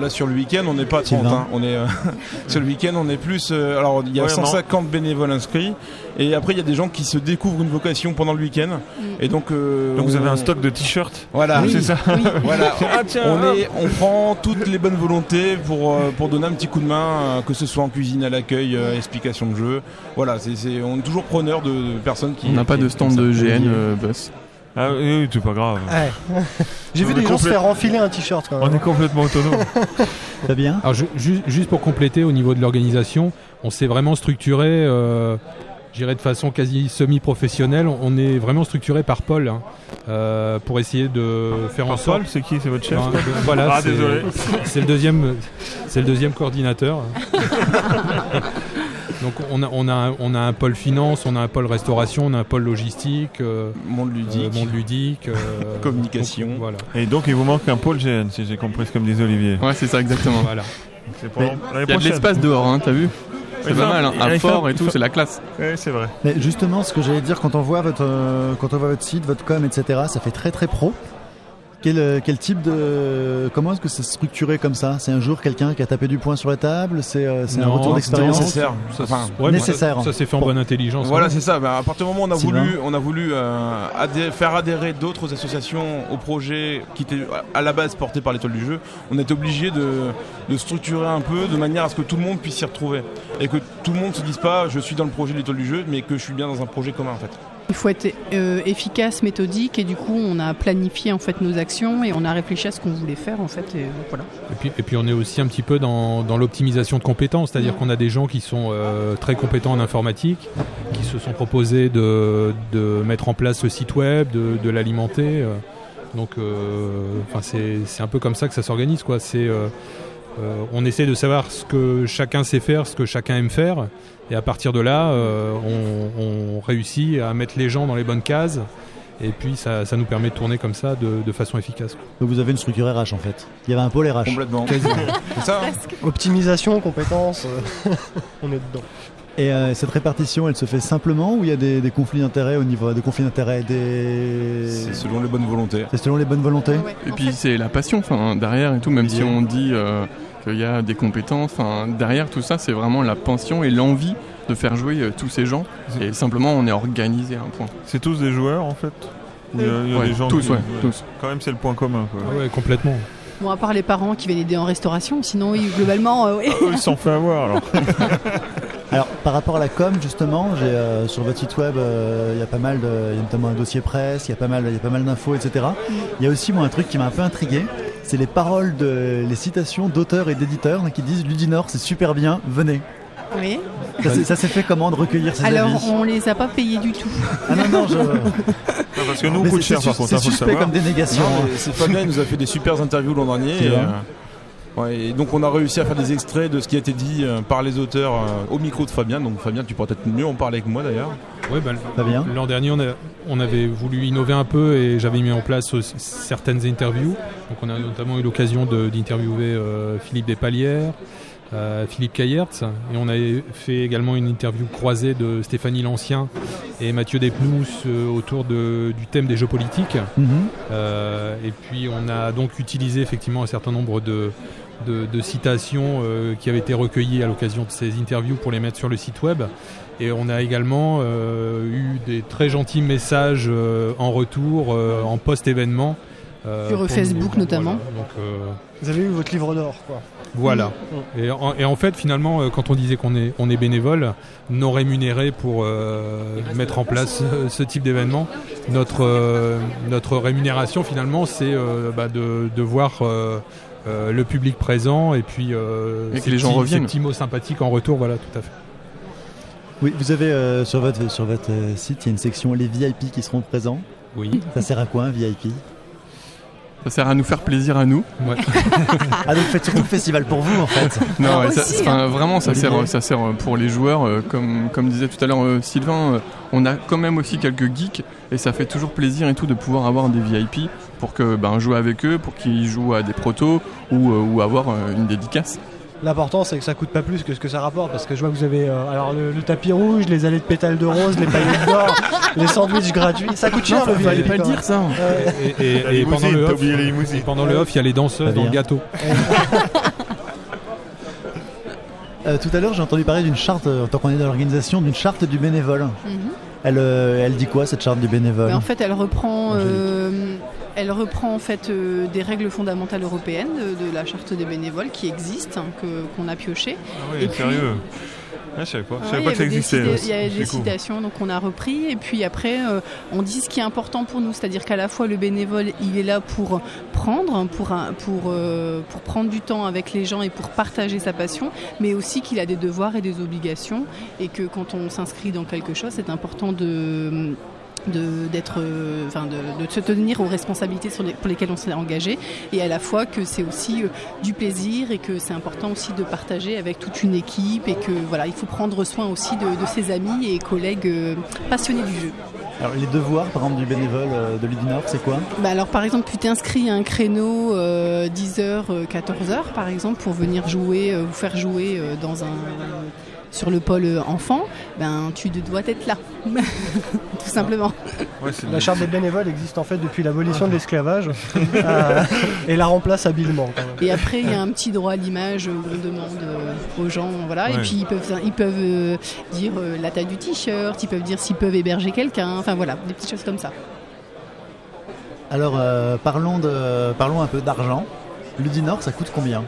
Là sur le week-end, on n'est pas 30. Sylvain. hein. On est euh, sur le week-end, on est plus. euh, alors il y a Ouais, non. 150 bénévoles inscrits et après il y a des gens qui se découvrent une vocation pendant le week-end et donc. euh, Donc vous on- avez un stock de t-shirts. Voilà. C'est ça. Oui. Voilà. Ah, tiens, on, est, on prend toutes les bonnes volontés pour, euh, pour donner un petit coup de main, euh, que ce soit en cuisine, à l'accueil, euh, explication de jeu. Voilà, c'est, c'est- on est toujours preneur de, de personnes qui. On n'a pas qui- de stand de. GN euh, Bus. Ah oui, c'est pas grave. Ouais. J'ai vu des gens se faire enfiler un t-shirt quand On est complètement autonome. Fabien Alors ju- ju- juste pour compléter au niveau de l'organisation, on s'est vraiment structuré, euh, je dirais de façon quasi semi-professionnelle. On est vraiment structuré par Paul hein, euh, pour essayer de faire en Par sorte. Paul, c'est qui? C'est votre chef Ben, ben, voilà, Ah, c'est- désolé. C'est le deuxième, c'est le deuxième coordinateur. Donc on a, on, a, on a un pôle finance, on a un pôle restauration, on a un pôle logistique, euh, Monde ludique. euh, monde ludique, euh, Communication. donc, voilà. Et donc il vous manque un pôle GN, si j'ai compris ce que me disait Olivier. Ouais, c'est ça exactement. voilà. Il y a de l'espace dehors, hein, t'as vu C'est pas mal, hein. un fort et tout, c'est la classe. Oui, c'est vrai. Mais justement, ce que j'allais dire, quand on voit votre, euh, quand on voit votre site, votre com, etc., ça fait très très pro. Quel, euh, quel type de. Comment est-ce que c'est structuré comme ça? C'est un jour quelqu'un qui a tapé du poing sur la table? C'est un retour d'expérience? nécessaire. Ça, Enfin, ouais, mais nécessaire. Ça, ça s'est fait en bonne intelligence. Voilà, hein. c'est ça. Ben, à partir du moment où on a Sylvain. voulu, on a voulu euh, adhé- faire adhérer d'autres associations au projet qui était à la base porté par l'étoile du jeu, on est obligé de, de structurer un peu de manière à ce que tout le monde puisse s'y retrouver et que tout le monde se dise pas je suis dans le projet de l'étoile du jeu, mais que je suis bien dans un projet commun en fait. Il faut être euh, efficace, méthodique, et du coup, on a planifié en fait nos actions et on a réfléchi à ce qu'on voulait faire en fait. Et voilà. Et puis, et puis on est aussi un petit peu dans, dans l'optimisation de compétences, c'est-à-dire qu'on a des gens qui sont euh, très compétents en informatique, qui se sont proposés de, de mettre en place ce site web, de, de l'alimenter. euh. donc, euh, c'est un peu comme ça que ça s'organise, quoi. C'est euh, on essaie de savoir ce que chacun sait faire, ce que chacun aime faire, et à partir de là, euh, on, on réussit à mettre les gens dans les bonnes cases. Et puis ça, ça nous permet de tourner comme ça de, de façon efficace. Donc vous avez une structure RH en fait. Il y avait un pôle RH. Complètement. c'est ça. hein Optimisation, compétences, euh, on est dedans. Et euh, cette répartition, elle se fait simplement ou il y a des, des conflits d'intérêts au niveau des conflits d'intérêts des. C'est selon les bonnes volontés. C'est selon les bonnes volontés. Ouais, Et en puis fait, c'est la passion enfin, derrière et tout, même si on dit euh, qu'il y a des compétences, enfin, derrière tout ça, c'est vraiment la passion et l'envie de faire jouer euh, tous ces gens. Et simplement, on est organisé à un point. C'est tous des joueurs en fait Ou il y a, il y a Ouais, des gens tous, qui- ouais, tous. Quand même, c'est le point commun. Quoi. Ah ouais, complètement. Bon, à part les parents qui viennent aider en restauration, sinon, oui, globalement, euh, oui. Ah, eux, ils s'en fait avoir alors. Alors par rapport à la com justement, j'ai euh, sur votre site web, euh, il y a pas mal de, il y a notamment un dossier presse, il y a pas mal, il y a pas mal d'infos, etc. Il y a aussi moi un truc qui m'a un peu intrigué, c'est les paroles de, les citations d'auteurs et d'éditeurs qui disent Ludinor c'est super bien, venez. Oui. Ça, s'est- ça s'est fait comment de recueillir ces Alors, avis on les a pas payés du tout. Ah non, non, je... Non, parce que nous, on coûte c'est- cher c'est par contre, c'est hein, le suspect comme dénégation. C'est Fabien, il nous a fait des super interviews l'an dernier. C'est Et, euh, ouais, et donc on a réussi à faire des extraits de ce qui a été dit euh, par les auteurs euh, au micro de Fabien. Donc Fabien, tu pourras peut-être mieux en parler avec moi d'ailleurs. Ouais, bah, Fabien L'an dernier, on, a- on avait voulu innover un peu et j'avais mis en place aussi certaines interviews. Donc, on a notamment eu l'occasion de- d'interviewer euh, Philippe Despalières, euh, Philippe Caillertz, et on a fait également une interview croisée de Stéphanie Lancien et Mathieu Despnous euh, autour de- du thème des jeux politiques. Mhm. Euh, et puis on a donc utilisé effectivement un certain nombre de, de- de citations euh, qui avaient été recueillies à l'occasion de ces interviews pour les mettre sur le site web. Et on a également euh, eu des très gentils messages euh, en retour, euh, en post-événement. euh, Sur Facebook nous- notamment. Voilà, donc, euh, Vous avez eu votre livre d'or, quoi. voilà. Mm. Et, en, et en fait, finalement, quand on disait qu'on est, on est bénévole, non rémunéré pour euh, mettre en place euh, ce type d'événement, notre, euh, notre rémunération, finalement, c'est euh, bah, de, de voir euh, le public présent et puis euh, Et que ces les gens petits- reviennent. Ces petits mots sympathiques en retour, voilà, tout à fait. Oui, vous avez euh, sur votre, sur votre euh, site, il y a une section les VIP qui seront présents. Oui. Ça sert à quoi un VIP Ça sert à nous faire plaisir à nous. Ouais. Ah donc faites surtout le festival pour vous en fait. Non, Ah, ouais, ça- aussi, enfin, vraiment, ça sert, ça sert pour les joueurs. euh, Comme, comme disait tout à l'heure euh, Sylvain, euh, on a quand même aussi quelques geeks et ça fait toujours plaisir et tout de pouvoir avoir des VIP pour que ben, jouer avec eux, pour qu'ils jouent à des protos ou, euh, ou avoir euh, une dédicace. L'important, c'est que ça coûte pas plus que ce que ça rapporte. Parce que je vois que vous avez euh, alors le, le tapis rouge, les allées de pétales de rose, les paillettes d'or, les sandwichs gratuits. Ça coûte cher le fallait pas le dire ça. Et, et- La et pendant le off, et pendant le off, il y a les danseuses dans le gâteau. Euh, tout à l'heure j'ai entendu parler d'une charte, euh, tant qu'on est dans l'organisation, d'une charte du bénévole. Mhm. Elle, euh, elle dit quoi cette charte du bénévole? Mais en fait, elle reprend, euh, elle reprend en fait euh, des règles fondamentales européennes de, de la charte des bénévoles qui existent, hein, que- qu'on a pioché. Ah oui, Et puis- sérieux Ah, Je savais pas, je savais pas que ça existait. Il y a des cool. citations, donc on a repris. Et puis après, euh, on dit ce qui est important pour nous, c'est-à-dire qu'à la fois le bénévole, il est là pour prendre, pour, pour, euh, pour prendre du temps avec les gens et pour partager sa passion, mais aussi qu'il a des devoirs et des obligations, et que quand on s'inscrit dans quelque chose, c'est important de d'être euh, enfin de, de se tenir aux responsabilités sur les- pour lesquelles on s'est engagé et à la fois que c'est aussi euh, du plaisir et que c'est important aussi de partager avec toute une équipe et que voilà il faut prendre soin aussi de, de ses amis et collègues euh, passionnés du jeu. Alors les devoirs par exemple du bénévole de l'Udinor c'est quoi? Bah alors par exemple tu t'inscris à un créneau 10h 14h par exemple pour venir jouer vous faire jouer dans un sur le pôle euh, enfant, ben tu dois être là, tout simplement. Ouais, La charte des bénévoles existe en fait depuis l'abolition de l'esclavage euh, et la remplace habilement. quand même. Et après, il y a un petit droit à l'image où on demande euh, aux gens, voilà. Et puis ils peuvent, ils peuvent euh, dire euh, la taille du t-shirt, ils peuvent dire s'ils peuvent héberger quelqu'un, enfin voilà, des petites choses comme ça. Alors euh, parlons, de, parlons un peu d'argent. L'Udinor ça coûte combien?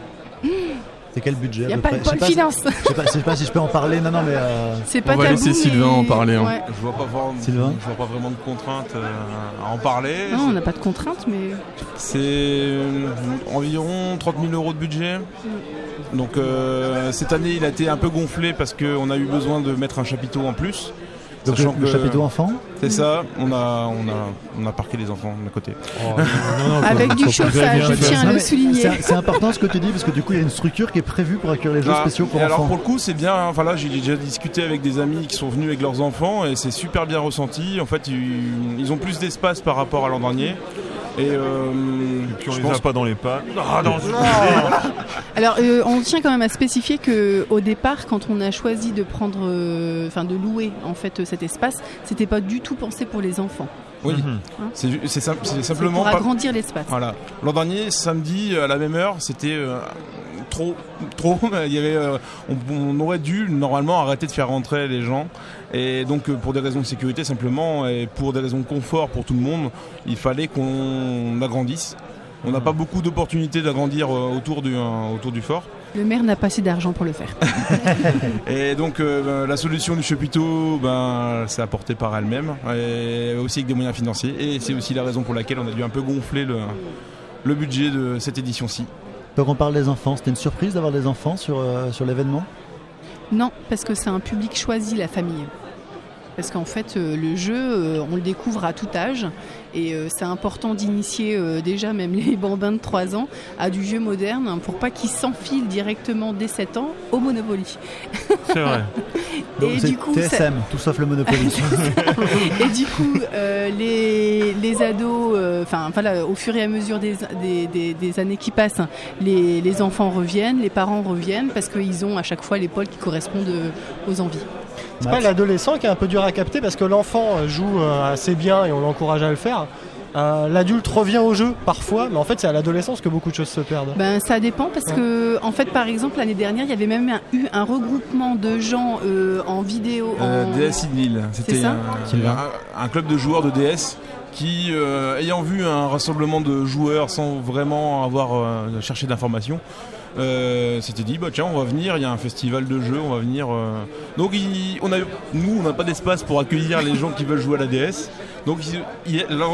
C'est quel budget Il à n'y a peu pas près de pôle si- finance. Je sais pas, je sais pas si je peux en parler. Non non mais euh, C'est pas On va tabou, laisser mais- Sylvain en parler, hein. Ouais. Je vois pas, vraiment- Sylvain je vois pas vraiment de contraintes euh, à en parler. Non, on n'a pas de contraintes, mais C'est euh, environ 30 000 euros de budget. Donc euh, cette année, il a été un peu gonflé parce qu'on a eu besoin de mettre un chapiteau en plus. Donc le, Sachant le que- chapiteau enfant. C'est ça, on a, on, a, on a parqué les enfants de côté. Oh, non, non, avec du pas chauffage, je tiens à le souligner. C'est c'est important ce que tu dis parce que du coup il y a une structure qui est prévue pour accueillir les jeux Ah, spéciaux pour et alors enfants. pour le coup c'est bien, hein. enfin là j'ai déjà discuté avec des amis qui sont venus avec leurs enfants et c'est super bien ressenti. En fait ils, ils ont plus d'espace par rapport à l'an dernier. Et, euh, Et puis on je les pense a pas dans les pattes. Ah non, Alors, euh, on tient quand même à spécifier que au départ, quand on a choisi de prendre, euh, enfin de louer en fait cet espace, c'était pas du tout pensé pour les enfants. oui, Mhm. c'est ju- c'est sim- c'est C'est simplement pour pas- agrandir l'espace. Voilà. L'an dernier, samedi, à la même heure, c'était euh, trop, trop. Il y avait, euh, on, on aurait dû normalement arrêter de faire rentrer les gens. Et donc, euh, pour des raisons de sécurité simplement, et pour des raisons de confort pour tout le monde, il fallait qu'on agrandisse. On n'a pas beaucoup d'opportunités d'agrandir euh, autour du, euh, autour du fort. Le maire n'a pas assez d'argent pour le faire. Et donc euh, ben, la solution du chapiteau, ben, c'est apporté par elle-même, et aussi avec des moyens financiers. Et c'est aussi la raison pour laquelle on a dû un peu gonfler le, le budget de cette édition-ci. Donc on parle des enfants. C'était une surprise d'avoir des enfants sur, euh, sur l'événement? Non, parce que c'est un public choisi, la famille. Parce qu'en fait, euh, le jeu, euh, on le découvre à tout âge. Et euh, c'est important d'initier euh, déjà même les bambins de 3 ans à du jeu moderne hein, pour pas qu'ils s'enfilent directement dès 7 ans au Monopoly. C'est vrai. Donc et du coup, ça- TSM, tout sauf le Monopoly. et du coup, euh, les, les ados, euh, enfin voilà, au fur et à mesure des, des, des- des années qui passent, les, les enfants reviennent, les parents reviennent parce qu'ils ont à chaque fois les pôles qui correspondent aux envies. C'est pas l'adolescent qui est un peu dur à capter parce que l'enfant joue assez bien et on l'encourage à le faire. Euh, L'adulte revient au jeu parfois, mais en fait c'est à l'adolescence que beaucoup de choses se perdent. Ben ça dépend parce que en fait par exemple l'année dernière il y avait même un- eu un regroupement de gens euh, en vidéo. Euh, en... DS in Lille. C'était ça un, un- un club de joueurs de DS qui, euh, ayant vu un rassemblement de joueurs sans vraiment avoir euh, cherché d'informations, euh, s'était dit bah tiens on va venir, il y a un festival de jeux, on va venir. euh. Donc il- on a, nous on n'a pas d'espace pour accueillir les gens qui veulent jouer à la DS. Donc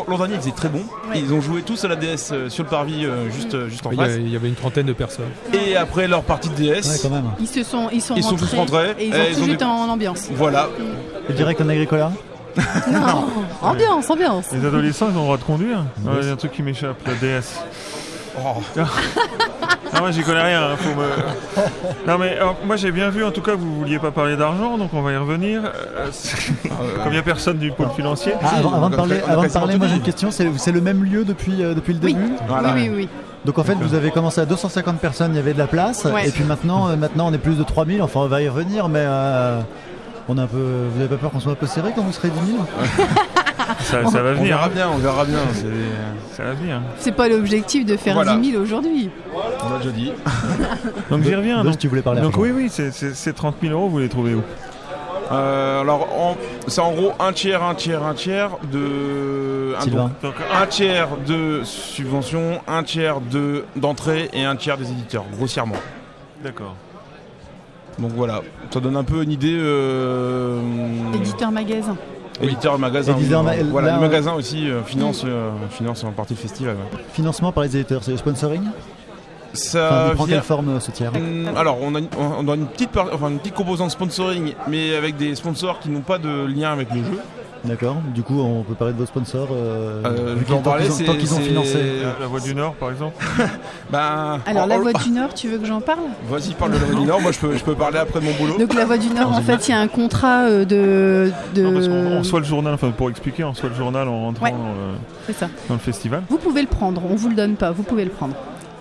l'an dernier ils étaient très bons. Ils ont joué tous à la DS euh, sur le parvis euh, juste, juste en face. il y avait une trentaine de personnes. Et après leur partie de DS, Ouais, quand même. Ils se sont ils sont Ils sont tous rentrés, et ils et ont des- suite en ambiance. voilà. Et direct en Agricola Non, ambiance, ambiance. Les adolescents, ils ont le droit de conduire Il y a un truc qui m'échappe, la DS. Ah, moi j'y connais rien. hein, faut me- Non mais alors, moi j'ai bien vu en tout cas que vous vouliez pas parler d'argent, donc on va y revenir. Euh, Comme il n'y a personne du pôle financier. Ah, avant, avant de a parler, a avant de parler moi j'ai une question. C'est le même lieu depuis, euh, depuis le Oui. début Voilà. Oui, oui, oui. Donc en fait, vous avez commencé à 250 personnes, il y avait de la place. Ouais. Et puis maintenant, euh, maintenant on est plus de 3000. Enfin, on va y revenir, mais euh, on est un peu. Vous avez pas peur qu'on soit un peu serré quand vous serez 10 000 Ça, ça va On venir. verra hein. bien, on verra bien. c'est- Ça va venir. C'est pas l'objectif de faire Voilà. 10 000 aujourd'hui. On l'a déjà dit. Donc j'y reviens. Donc, tu voulais parler donc oui, oui, c'est- c'est c'est 30 000 euros, vous les trouvez où? Euh, alors, c'est en gros un tiers, un tiers, un tiers de. un- donc, un tiers de subvention, un tiers de d'entrée et un tiers des éditeurs, grossièrement. D'accord. Donc voilà, ça donne un peu une idée. Euh, Éditeur magasin. Éditeur magasin. Éditeur ma- voilà, là, le euh, magasin aussi euh, finance, euh, finance en partie le festival. ouais. Financement par les éditeurs, c'est le sponsoring Ça Enfin, prend quelle forme ce tiers Hum, Alors, on a, une, on a une, petite par- enfin, une petite composante sponsoring, mais avec des sponsors qui n'ont pas de lien avec le jeu. D'accord. Du coup, on peut parler de vos sponsors. Euh, Euh, je en qu'ils- parler, ont- c'est- tant qu'ils ont c'est- financé. La, la Voix du Nord, par exemple Ben, Alors en- la en- Voix du Nord, tu veux que j'en parle? Vas-y, parle de la Voix du Nord. Moi, je peux, je peux parler après mon boulot. Donc la Voix du Nord, en fait, il y a un contrat euh, de... de... Non, parce qu'on on reçoit le journal, enfin pour expliquer, on reçoit le journal en rentrant Ouais. dans, le, C'est ça. dans le festival. Vous pouvez le prendre, on vous le donne pas, vous pouvez le prendre.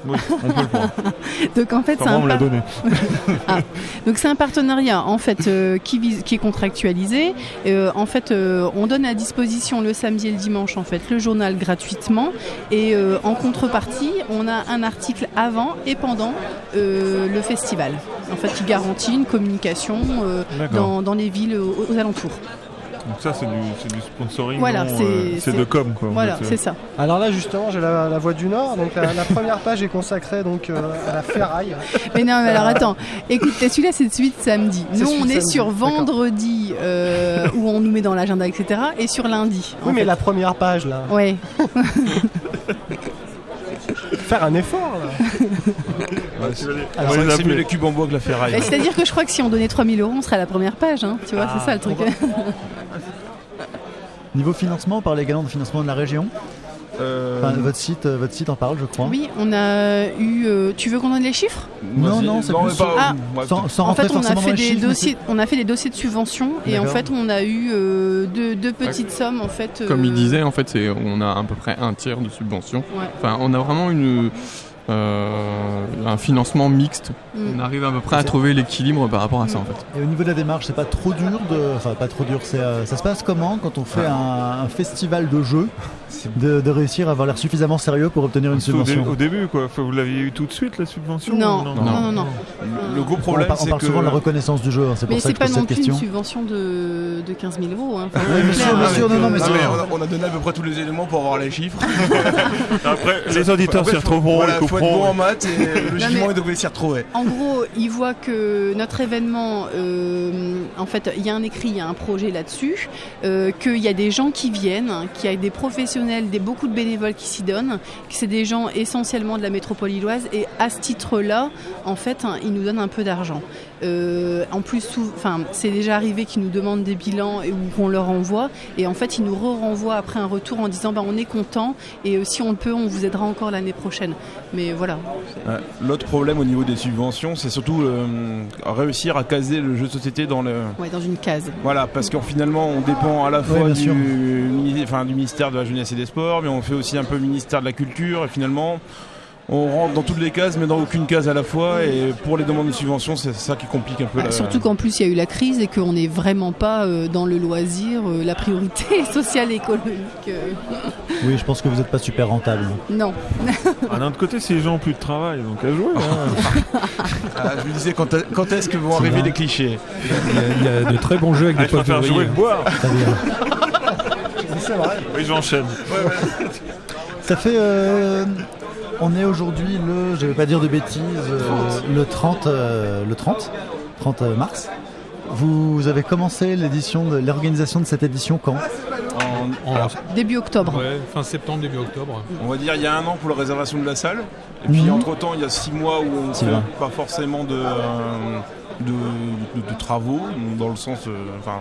Oui, on peut le prendre. Donc en fait, c'est Enfin, un, on me l'a par- donné. donc c'est un partenariat en fait euh, qui, vise, qui est contractualisé. Euh, en fait, euh, on donne à disposition le samedi et le dimanche en fait le journal gratuitement et en contrepartie, on a un article avant et pendant le festival. En fait, qui garantit une communication dans, dans les villes aux, aux alentours. Donc ça, c'est du, c'est du sponsoring. Voilà, c'est- euh, c'est c'est- de com, quoi. Voilà, fait, euh. c'est ça. Alors là justement j'ai la, la voix du Nord, donc la, la première page est consacrée donc euh, à la ferraille. Mais non, mais alors attends. Écoute, celui-là, c'est de suite samedi. C'est Nous, on est samedi, sur vendredi, euh, où on nous met dans l'agenda, etc. Et sur lundi. Oui mais fait. la première page là, Ouais. faire un effort là. Alors, on c'est mieux appelait. les cubes en bois que la ferraille. Et C'est-à-dire que je crois que si on donnait 3000 euros, on serait à la première page. Hein. Tu vois, c'est ça le truc. Niveau financement, on parle également de financement de la région. Euh, Enfin, votre site, euh, votre site en parle, je crois. Oui, on a eu. euh, tu veux qu'on donne les chiffres? Non, non, c'est plus- pas- Ah. Sans, sans En fait, on a fait des chiffres, dossiers. On a fait des dossiers de subvention et en fait, on a eu euh, deux, deux petites sommes en fait. Comme il disait, en fait, on a à peu près un tiers de subvention. Ouais. Enfin, on a vraiment une euh, un financement mixte. Mm. On arrive à peu près à trouver l'équilibre par rapport à ça, en fait. Et au niveau de la démarche, c'est pas trop dur de. Enfin, pas trop dur. C'est, euh, ça se passe comment quand on fait un, un festival de jeux de, de réussir à avoir l'air suffisamment sérieux pour obtenir une Surtout au, dé- subvention au début, quoi. Faut- Vous l'aviez eu tout de suite, la subvention Non, ou non, non, non. Le, le gros On, problème, par- on c'est parle que. souvent de la reconnaissance du jeu, hein, c'est pour Mais ça c'est que je pas pose non cette plus question. une subvention de, de 15 000 euros. Hein. Enfin, Oui, c'est bien sûr, clair, bien hein. sûr, non, non, mais Non, c'est- mais on, a, on a donné à peu près tous les éléments pour avoir les chiffres. Après, les auditeurs s'y retrouveront, faut, faut être bon en maths et logiquement mais- il devait s'y retrouver. En gros, ils voient que notre événement, euh, en fait, il y a un écrit, il y a un projet là-dessus, euh, qu'il y a des gens qui viennent, qu'il y a des professionnels, des beaucoup de bénévoles qui s'y donnent, que c'est des gens essentiellement de la métropole lilloise, et à ce titre-là, en fait, hein, ils nous donnent un peu d'argent. Euh, en plus, enfin, c'est déjà arrivé qu'ils nous demandent des bilans et ou qu'on leur envoie, et en fait, ils nous renvoient après un retour en disant, bah, on est content, et euh, si on le peut, on vous aidera encore l'année prochaine. Mais voilà. Ouais. L'autre problème au niveau des subventions, c'est surtout euh, réussir à caser le jeu de société dans le. Ouais, dans une case. Voilà, parce qu'en finalement, on dépend à la fois du, enfin, ministère de la Jeunesse et des Sports, mais on fait aussi un peu le ministère de la Culture, et finalement, on rentre dans toutes les cases, mais dans aucune case à la fois, et pour les demandes de subventions, c'est ça qui complique un peu Ah, la. Surtout qu'en plus il y a eu la crise et qu'on n'est vraiment pas euh, dans le loisir, euh, la priorité sociale et économique. euh, Oui, je pense que vous n'êtes pas super rentable. non. Ah, D'un autre côté, les gens ont plus de travail, donc à jouer. hein. Ah, je me disais, quand, quand est-ce que vont arriver les clichés Il y, a, il y a de très bons jeux avec Ah, des je préfère potes jouer que boire. C'est vrai. Oui, j'enchaîne. Ça fait. euh, on est aujourd'hui le. Je vais pas dire de bêtises. euh, le 30. euh, le 30 30 mars. Vous avez commencé l'édition de l'organisation de cette édition quand? En- En- alors, Début octobre. ouais, fin septembre, début octobre. on va dire il y a un an pour la réservation de la salle, et puis Mhm. entre temps, il y a six mois où on ne fait pas forcément de, euh, de, de- de travaux, dans le sens. euh, enfin,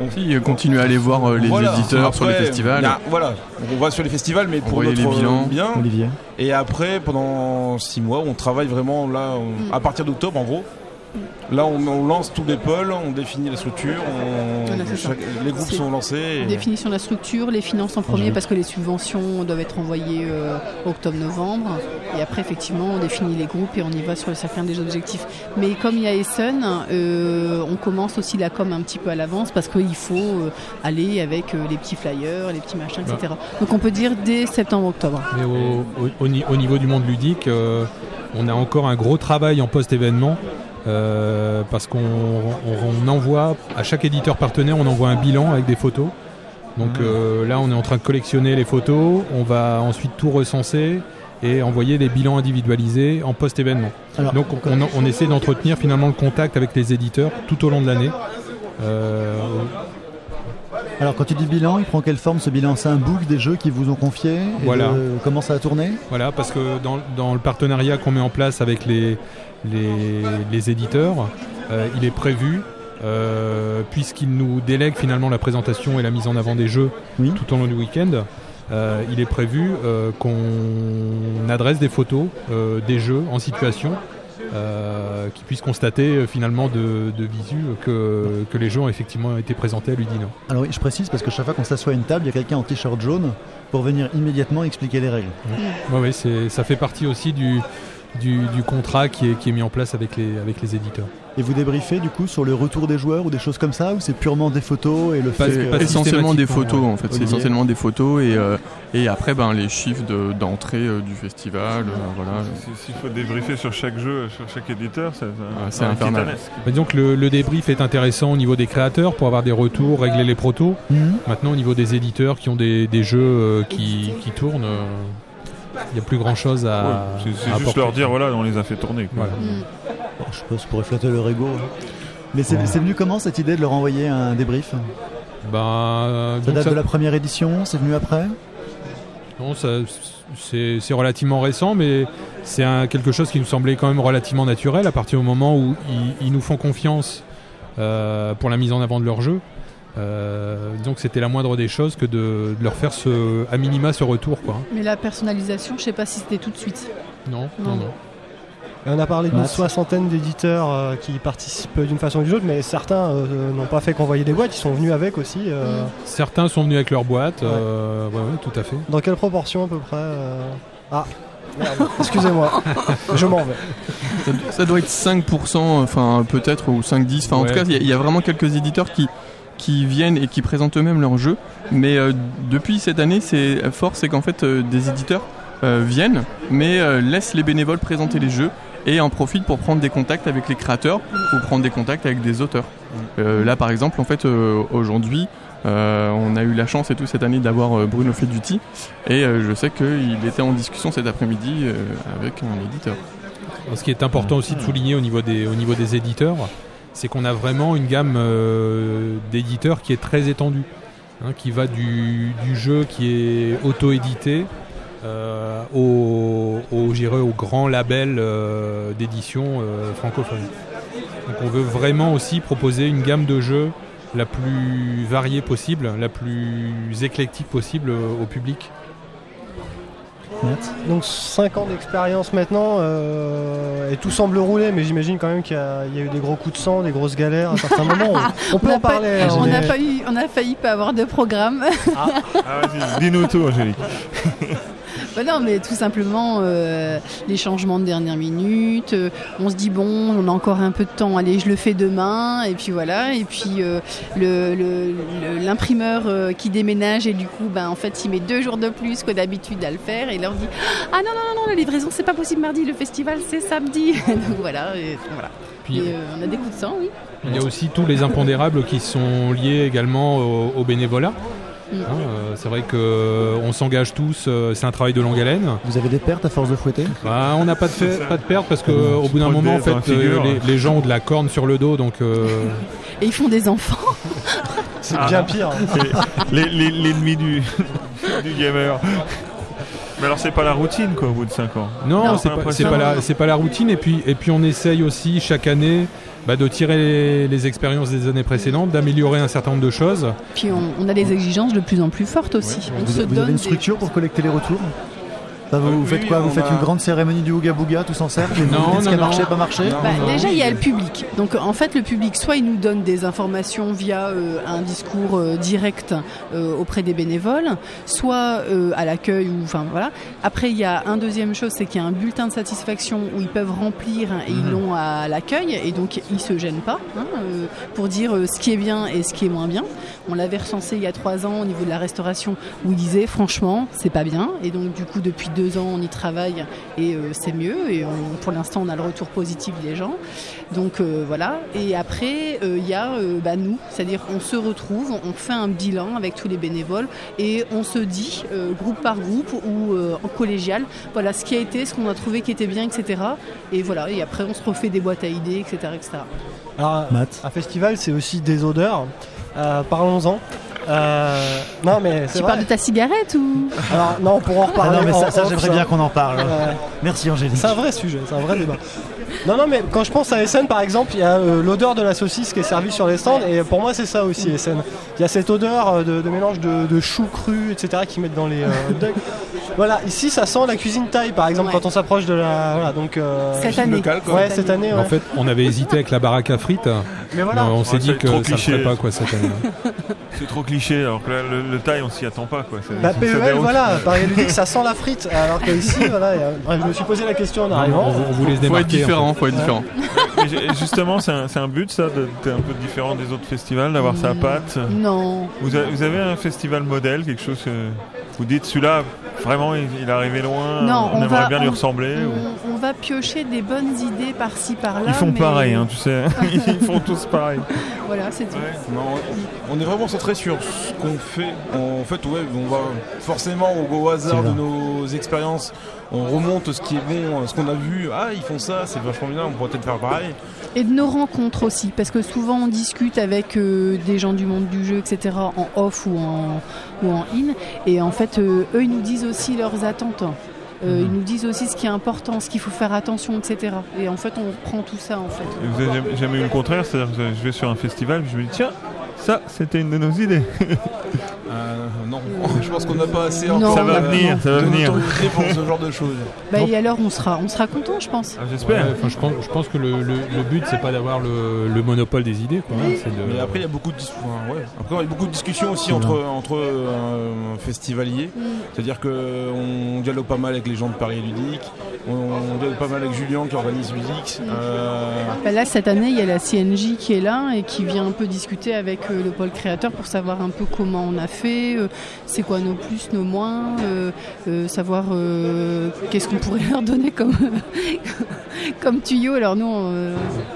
on Si, euh, continuer à aller voir euh, les Voilà. éditeurs sur les festivals. a- voilà, on va sur les festivals, mais pour notre les bilans. bien. Olivier Et après, pendant six mois, on travaille vraiment là, on- à partir d'octobre en gros. Là, on, on lance tous les pôles, on définit la structure, on- Voilà, chaque- les groupes sont lancés. et- Définition de la structure, les finances en premier parce que les subventions doivent être envoyées euh, octobre-novembre. Et après, effectivement, on définit les groupes et on y va sur chacun des objectifs. Mais comme il y a Essen, euh, on commence aussi la com un petit peu à l'avance parce qu'il faut euh, aller avec euh, les petits flyers, les petits machins, etc. Donc on peut dire dès septembre-octobre. Mais au, au- au ni- au niveau du monde ludique, euh, on a encore un gros travail en post-événement. Euh, parce qu'on on- on envoie à chaque éditeur partenaire, on envoie un bilan avec des photos. Donc euh, là, on est en train de collectionner les photos. On va ensuite tout recenser et envoyer des bilans individualisés en post-événement. Donc on, on- on essaie d'entretenir finalement le contact avec les éditeurs tout au long de l'année. Euh, alors, quand tu dis bilan, il prend quelle forme ce bilan? C'est un book des jeux qui vous ont confié? Et Voilà. de- comment ça a tourné? Voilà, parce que dans, dans le partenariat qu'on met en place avec les, les, les éditeurs, euh, il est prévu, euh, puisqu'ils nous délèguent finalement la présentation et la mise en avant des jeux Oui. tout au long du week-end, euh, il est prévu euh, qu'on adresse des photos des jeux en situation. qui puissent constater finalement de, de visu que, que les jeux ont effectivement été présentés à l'Udino. Alors oui, je précise parce que chaque fois qu'on s'assoit à une table, il y a quelqu'un en t-shirt jaune pour venir immédiatement expliquer les règles. Ouais, ouais, ça fait partie aussi du, du, du contrat qui est, qui est mis en place avec les, avec les éditeurs. Et vous débriefez du coup sur le retour des joueurs ou des choses comme ça ou c'est purement des photos et le Pas- fait que... essentiellement des photos ouais. en fait, c'est essentiellement des photos et, euh, et après ben, les chiffres de- d'entrée euh, du festival, euh, voilà. Si- S'il faut débriefer sur chaque jeu, sur chaque éditeur, c'est Ah, c'est infernal. titanesque. Mais donc le, le débrief est intéressant au niveau des créateurs pour avoir des retours, régler les protos. Mhm. Maintenant au niveau des éditeurs qui ont des, des jeux euh, qui, qui tournent, euh, il n'y a plus grand chose à. Ouais, c'est- à juste apporter. leur dire, voilà, on les a fait tourner. quoi. Voilà. Mm. Bon, je suppose pour flatter leur ego. hein. Mais c'est c'est venu comment cette idée de leur envoyer un débrief? Ben, euh, Ça date ça- de la première édition C'est venu après? Non, ça- c'est c'est relativement récent, mais c'est un- quelque chose qui nous semblait quand même relativement naturel à partir du moment où ils, ils nous font confiance euh, pour la mise en avant de leur jeu. Euh, donc c'était la moindre des choses que de, de leur faire ce, à minima ce retour. Quoi. Mais la personnalisation, je sais pas si c'était tout de suite. Non, Non. non, non. Et on a parlé d'une soixantaine d'éditeurs euh, qui participent d'une façon ou d'une autre, mais certains euh, n'ont pas fait qu'envoyer des boîtes, ils sont venus avec aussi. euh, Certains sont venus avec leur boîte, euh, ouais, ouais, tout à fait. Dans quelle proportion à peu près euh? Ah, excusez-moi, je m'en vais. Ça, ça doit être 5%, enfin peut-être, ou 5-10. Enfin, en tout cas, il y, a- il y a vraiment quelques éditeurs qui, qui viennent et qui présentent eux-mêmes leurs jeux. Mais euh, depuis cette année, c'est fort, c'est qu'en fait, euh, des éditeurs euh, viennent, mais euh, laissent les bénévoles présenter les jeux et en profitent pour prendre des contacts avec les créateurs ou prendre des contacts avec des auteurs. Euh, là, par exemple, en fait, euh, aujourd'hui, Euh, on a eu la chance et tout cette année d'avoir euh, Bruno Feduti et euh, je sais qu'il était en discussion cet après-midi euh, avec un éditeur. Ce qui est important aussi de souligner au niveau des, au niveau des éditeurs, c'est qu'on a vraiment une gamme euh, d'éditeurs qui est très étendue, hein, qui va du, jeu qui est auto-édité euh, au, grand label euh, d'édition francophone. Donc on veut vraiment aussi proposer une gamme de jeux la plus variée possible, la plus éclectique possible au public. Donc 5 ans d'expérience maintenant euh, et tout semble rouler, mais j'imagine quand même qu'il y, a il y a eu des gros coups de sang, des grosses galères à certains moments. On, on peut n'a en pas- parler. on on a failli pas avoir de programme. Ah, vas-y, dis-nous tout, Angélique. Bah non, mais tout simplement euh, les changements de dernière minute. euh, on se dit bon, on a encore un peu de temps. Allez, je le fais demain. Et puis voilà. Et puis euh, le- le- le- l'imprimeur qui déménage et du coup, ben en fait, il met deux jours de plus que d'habitude à le faire et il leur dit ah non non non non, la livraison c'est pas possible mardi, le festival c'est samedi. Donc voilà. Et, voilà. Puis- Et, on a des coups de sang, oui. Il y a aussi tous les impondérables qui sont liés également au, au bénévolat. Mm. Hein, euh, c'est vrai qu'on s'engage tous, euh, c'est un travail de longue haleine. Vous avez des pertes à force de fouetter? Bah, on n'a pas de, fait- pas de perte parce qu'au Tu bout d'un moment, en fait, euh, figure. les, les gens ont de la corne sur le dos, donc euh, Et ils font des enfants. C'est Ah. bien pire. hein. Les- L'ennemi du, du gamer. Mais alors, c'est pas la routine, quoi, au bout de 5 ans. non, Non, c'est pas la, c'est pas la routine. Et puis, et puis, on essaye aussi chaque année bah, de tirer les, les expériences des années précédentes, d'améliorer un certain nombre de choses. Puis on, on a des exigences de plus en plus fortes aussi. on Vous, se vous donne avez une des- structure pour collecter les retours? Enfin, vous, Euh, vous oui, faites quoi Vous faites a- une grande cérémonie du Ouga Bouga tous en cercle et vous Non, dites ce non, qui a non. marché, pas marché Non. Bah, non, déjà, il y a le public. Donc, en fait, le public, soit il nous donne des informations via euh, un discours euh, direct euh, auprès des bénévoles, soit euh, à l'accueil. ou Enfin, voilà. Après, il y a un deuxième chose, c'est qu'il y a un bulletin de satisfaction où ils peuvent remplir et ils l'ont à l'accueil, et donc ils se gênent pas hein, euh, pour dire euh, ce qui est bien et ce qui est moins bien. On l'avait recensé il y a trois ans au niveau de la restauration, où ils disaient franchement, c'est pas bien. Et donc, du coup, depuis deux ans, on y travaille et euh, c'est mieux. Et on- pour l'instant, on a le retour positif des gens. Donc euh, voilà. Et après, euh, il y a euh, bah, nous, c'est-à-dire on se retrouve, on fait un bilan avec tous les bénévoles et on se dit euh, groupe par groupe ou euh, en collégial, voilà ce qui a été, ce qu'on a trouvé qui était bien, etc. Et voilà. Et après, on se refait des boîtes à idées, etc., etc. Alors, Matt un festival, c'est aussi des odeurs. Euh, Parlons-en. Euh, non, mais c'est Tu vrai. parles de ta cigarette ou? Alors, non, pour en Ah reparler. non, mais ça, j'aimerais bien qu'on en parle. Ouais. Merci Angélique. C'est un vrai sujet, c'est un vrai débat. Non, non, mais quand je pense à Essen, par exemple, il y a euh, l'odeur de la saucisse qui est servie sur les stands, et pour moi, c'est ça aussi, Essen. Il y a cette odeur euh, de, de mélange de, de choux crus, etc., qu'ils mettent dans les euh. Voilà, ici, ça sent la cuisine thaï, par exemple, Ouais. quand on s'approche de la. Voilà, donc. euh, cette année locale, quoi. Ouais, cette année, ouais. En fait, on avait hésité avec la baraque à frites. mais voilà. mais on s'est Ouais, dit c'est que trop ça ne cliché. ferait pas quoi cette année. C'est trop cliché, alors que là, le, le taille, on s'y attend pas, quoi. Bah, ça PEL, voilà, Paris ludique, ça sent la frite, alors qu'ici, voilà, il y a- bref, je me suis posé la question en on, arrivant. on voulait se Faut être démarquer. en différent, faut être différent. Mais justement, c'est un, c'est un but, ça, d'être un peu différent des autres festivals, d'avoir sa Mm. patte. Non. Vous, a- vous avez un festival modèle, quelque chose que vous dites, celui-là, vraiment, il, il est arrivé loin, Non, on, on aimerait va- bien lui on- ressembler. ou- On, va piocher des bonnes idées par-ci par-là. Ils font mais- pareil, hein, tu sais. Ils font tous pareil. Voilà, c'est tout. Non, on est vraiment centré sur ce qu'on fait. En fait, ouais, on va forcément au, au hasard de nos expériences, on remonte ce qui est bon, ce qu'on a vu. Ah, ils font ça, c'est vachement bien, on pourrait peut-être faire pareil. Et de nos rencontres aussi, parce que souvent on discute avec euh, des gens du monde du jeu, etc., en off ou en, ou en in, et en fait, euh, eux, ils nous disent aussi leurs attentes. Euh, Ils nous disent aussi ce qui est important, ce qu'il faut faire attention, etc. Et en fait, on prend tout ça, en fait. Et vous avez jamais- jamais eu le contraire, c'est-à-dire que je vais sur un festival, je me dis, tiens, ça, c'était une de nos idées. Euh, non, je pense qu'on n'a pas assez Non, encore Ça va venir, ça va venir. notoriété pour ce genre de choses. Bah, et alors, on sera, on sera content, je pense. Ah, Ouais, J'espère. enfin, je, pense, je pense que le, le- le but c'est pas d'avoir le, le monopole des idées. Quoi, hein, de- Mais après, il y a beaucoup de, enfin, ouais. Après, il y a beaucoup de discussions aussi entre, entre euh, festivaliers. Mm. C'est-à-dire qu'on dialogue pas mal avec les gens de Paris Ludique, on, on dialogue pas mal avec Julien qui organise Ludix. Euh, Bah, là, cette année, il y a la CNJ qui est là et qui vient un peu discuter avec euh, le pôle créateur pour savoir un peu comment on a fait fait, euh, c'est quoi nos plus, nos moins, euh, euh, savoir euh, qu'est-ce qu'on pourrait leur donner comme, comme tuyau. Alors nous, on,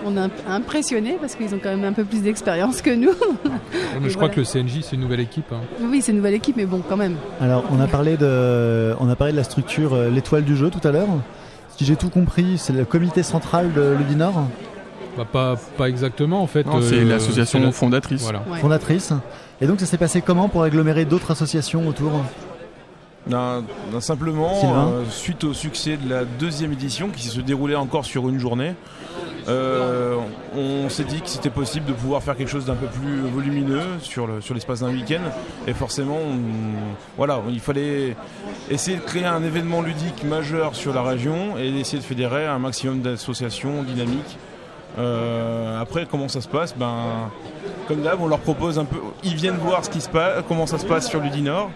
on est impressionnés parce qu'ils ont quand même un peu plus d'expérience que nous. Mais je crois voilà. que le CNJ, c'est une nouvelle équipe. hein. Oui, c'est une nouvelle équipe, mais bon, quand même. Alors, on a parlé de, on a parlé de la structure, l'étoile du jeu tout à l'heure. Si j'ai tout compris, c'est le comité central de Ludinor, Bah, pas, pas exactement en fait. C'est euh, l'association fondatrice. Voilà. Ouais. fondatrice. Et donc, ça s'est passé comment pour agglomérer d'autres associations autour Ben, ben, simplement, euh, suite au succès de la deuxième édition qui se déroulait encore sur une journée, euh, on s'est dit que c'était possible de pouvoir faire quelque chose d'un peu plus volumineux sur le- sur l'espace d'un week-end. Et forcément, on- voilà, il fallait essayer de créer un événement ludique majeur sur la région et essayer de fédérer un maximum d'associations dynamiques. Euh, après, comment ça se passe? Ben, comme d'hab, on leur propose un peu. Ils viennent voir ce qui se passe, comment ça se passe sur Ludinor.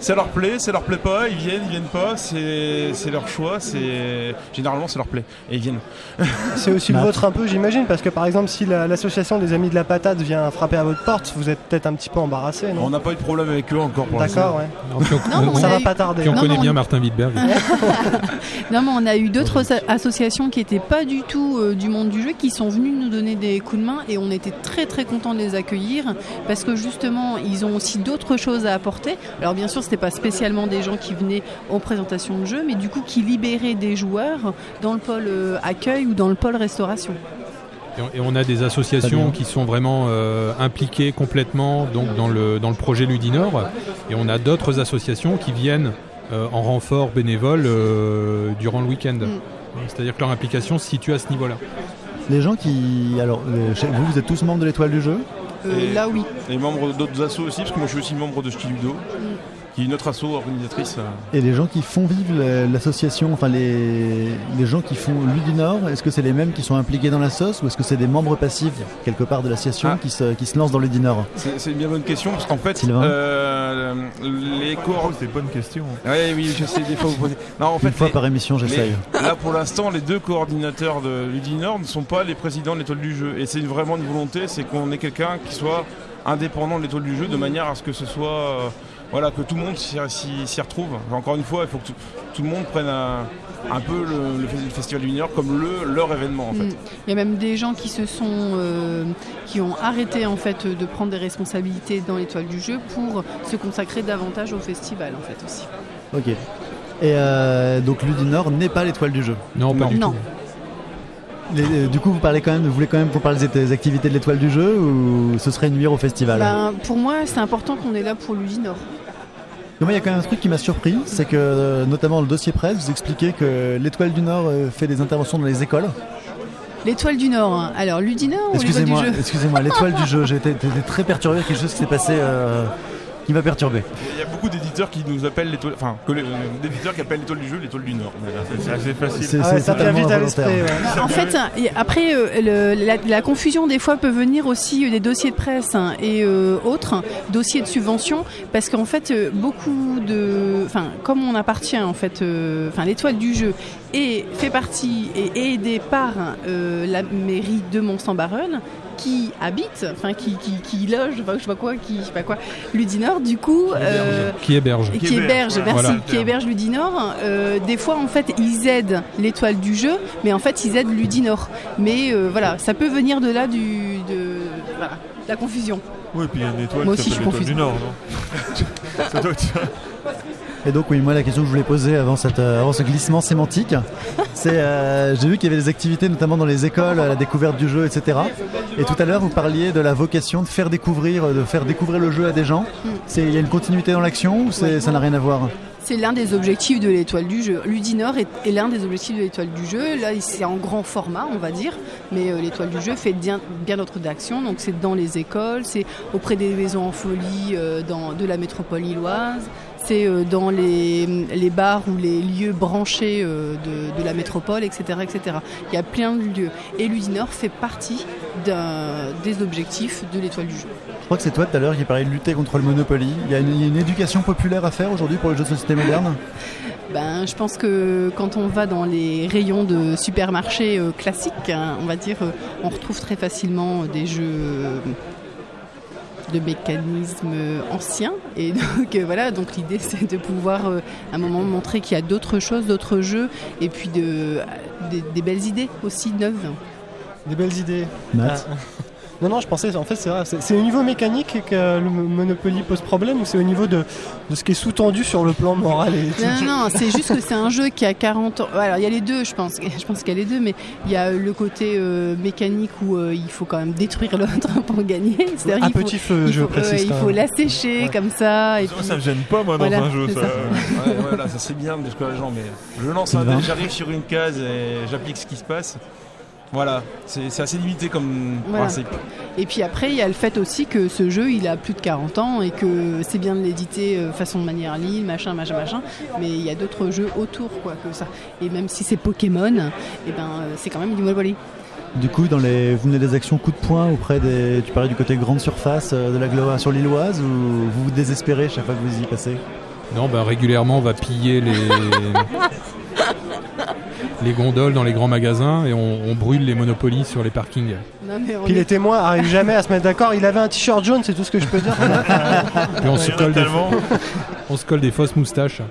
Ça leur plaît, ça leur plaît pas, ils viennent, ils viennent pas, c'est c'est leur choix, c'est généralement ça leur plaît et ils viennent. C'est aussi le vôtre un peu, j'imagine, parce que par exemple, si la- l'association des Amis de la Patate vient frapper à votre porte, vous êtes peut-être un petit peu embarrassé, On non n'a pas eu de problème avec eux encore pour l'instant. D'accord, ouais. Puis on, Non, on Ça va eu- pas tarder. puis on Non, connaît non, bien on- Martin Wittberg. Non, mais on a eu d'autres associations qui n'étaient pas du tout euh, du monde du jeu qui sont venues nous donner des coups de main et on était très très contents de les accueillir parce que justement ils ont aussi d'autres choses à apporter. Alors bien sûr, c'était pas spécialement des gens qui venaient aux présentations de jeux, mais du coup qui libéraient des joueurs dans le pôle euh, accueil ou dans le pôle restauration. Et on- a des associations qui sont vraiment euh, impliquées complètement donc, dans, le, dans le projet Ludinor. Et on a d'autres associations qui viennent euh, en renfort bénévole euh, durant le week-end. C'est-à-dire que leur implication se situe à ce niveau-là. Les gens qui, alors, vous, vous êtes tous membres de l'étoile du jeu? Euh, Là oui. Et membres d'autres assos aussi, parce que moi je suis aussi membre de Stiludo, qui est une autre asso organisatrice. euh. Et les gens qui font vivre la- l'association, enfin les, les gens qui font Ludinor, est-ce que c'est les mêmes qui sont impliqués dans la sauce ou est-ce que c'est des membres passifs quelque part de l'association Ah. qui, se, qui se lancent dans Ludinor C'est c'est une bien bonne question, parce qu'en fait, euh, les cohortes. c'est une bonne question. Ouais, oui, je sais, des fois vous posez. Non, en fait, Une fois les- par émission, j'essaye. Là, pour l'instant, les deux coordinateurs de Ludinor ne sont pas les présidents de l'étoile du jeu. Et c'est vraiment une volonté, c'est qu'on ait quelqu'un qui soit indépendant de l'étoile du jeu, de manière à ce que ce soit. euh, voilà, que tout le monde s'y retrouve. Encore une fois, il faut que tout, tout le monde prenne un, un peu le, le fes- le festival Ludinor comme le, leur événement, en fait. Mm. Il y a même des gens qui se sont, euh, qui ont arrêté en fait de prendre des responsabilités dans l'étoile du jeu pour se consacrer davantage au festival en fait aussi. Ok. Et euh, donc Ludinor n'est pas l'étoile du jeu. Non, pas Non. du Non. Les- euh, du coup, vous parlez quand même, vous voulez quand même qu'on parle des activités de l'étoile du jeu ou ce serait nuire au festival Ben, pour moi, c'est important qu'on est là pour l'Udinor. Non, moi, il y a quand même un truc qui m'a surpris, c'est que euh, notamment dans le dossier presse, vous expliquez que l'étoile du Nord euh, fait des interventions dans les écoles. L'étoile du Nord. hein. Alors l'Udinor ou l'étoile du jeu? excusez-moi, l'étoile du jeu. J'ai été, été très perturbé, quelque chose qui s'est passé euh, qui m'a perturbé. Il y a beaucoup d'éditeurs qui nous appellent l'étoile. Enfin, euh, d'éditeurs qui appellent l'étoile du jeu l'étoile du Nord. C'est assez facile. C'est Ah ouais, c'est ça vient totalement vite à involontaire. l'esprit. ouais. En fait, après, euh, le- la, la confusion des fois peut venir aussi euh, des dossiers de presse hein, et euh, autres hein, dossiers de subvention, parce qu'en fait, beaucoup de, enfin, comme on appartient en fait, euh, enfin, l'étoile du jeu et fait partie et est aidée par euh, la mairie de Mont-Saint-Baronne qui habite, enfin qui, qui, qui loge, enfin, je sais pas quoi, qui je sais pas quoi, Ludinor, du coup, euh, Qui héberge et Qui qui héberge, héberge, voilà. merci, Voilà. qui héberge Ludinor. euh, des fois, en fait, ils aident l'étoile du jeu, mais en fait, ils aident Ludinor. Mais euh, voilà, ça peut venir de là du, de voilà, la confusion. Oui, puis il y a une étoile Moi qui aussi, je s'appelle suis l'étoile du Nord, non? Ça doit être ça. Et donc oui, moi la question que je voulais poser avant, cette, euh, avant ce glissement sémantique, c'est euh, j'ai vu qu'il y avait des activités notamment dans les écoles, à la découverte du jeu, etc. Et tout à l'heure vous parliez de la vocation de faire découvrir, de faire découvrir le jeu à des gens. C'est il y a une continuité dans l'action ou ça n'a rien à voir? C'est l'un des objectifs de l'étoile du jeu. Ludinor est, est l'un des objectifs de l'étoile du jeu. Là, c'est en grand format, on va dire, mais euh, l'étoile du jeu fait bien, bien d'autres actions. Donc, c'est dans les écoles, c'est auprès des maisons en folie euh, dans, de la métropole illoise, c'est euh, dans les, les bars ou les lieux branchés euh, de, de la métropole, etc., etc. Il y a plein de lieux. Et Ludinor fait partie des objectifs de l'étoile du jeu. Je crois que c'est toi tout à l'heure qui parlait de lutter contre le Monopoly. Il y a une, il y a une éducation populaire à faire aujourd'hui pour les jeux de société moderne? Ben, je pense que quand on va dans les rayons de supermarchés euh, classiques, hein, on va dire, on retrouve très facilement des jeux de mécanismes euh, anciens. Et donc euh, voilà, donc l'idée c'est de pouvoir euh, à un moment montrer qu'il y a d'autres choses, d'autres jeux, et puis de, des, des belles idées aussi neuves. Des belles idées. Matt Ah. Non, non, je pensais, en fait, c'est vrai. C'est au niveau mécanique que le Monopoly pose problème ou c'est au niveau de, de ce qui est sous-tendu sur le plan moral et éthique Non, non, non, c'est juste que c'est un jeu qui a 40 ans. Alors, il y a les deux, je pense. Je pense qu'il y a les deux, mais il y a le côté euh, mécanique où euh, il faut quand même détruire l'autre pour gagner. C'est-à-dire, Un faut- petit feu, je faut, précise. ouais, il faut l'assécher Ouais. comme ça. Et Ça, puis- ça me gêne pas, moi, dans Voilà, un jeu. Ça. ça. Ouais, voilà, ça c'est bien de les gens, mais je lance un j'arrive sur une case et j'applique ce qui se passe. Voilà, c'est assez limité comme Voilà. principe. Et puis après, il y a le fait aussi que ce jeu, il a plus de 40 ans et que c'est bien de l'éditer euh, façon de manière libre, machin, machin, machin. Mais il y a d'autres jeux autour, quoi, que ça. Et même si c'est Pokémon, et ben, euh, c'est quand même du Monopoly. Du coup, dans les, vous menez des actions coup de poing auprès des. Tu parlais du côté grande surface euh, de l'agglomération lilloise ou vous vous désespérez chaque fois que vous y passez? Non, bah, régulièrement, on va piller les, les gondoles dans les grands magasins et on, on brûle les monopolies sur les parkings. Non, mais Puis est- les témoins arrivent jamais à se mettre d'accord. Il avait un t-shirt jaune, c'est tout ce que je peux dire. Puis se, colle des, on se colle des fausses moustaches.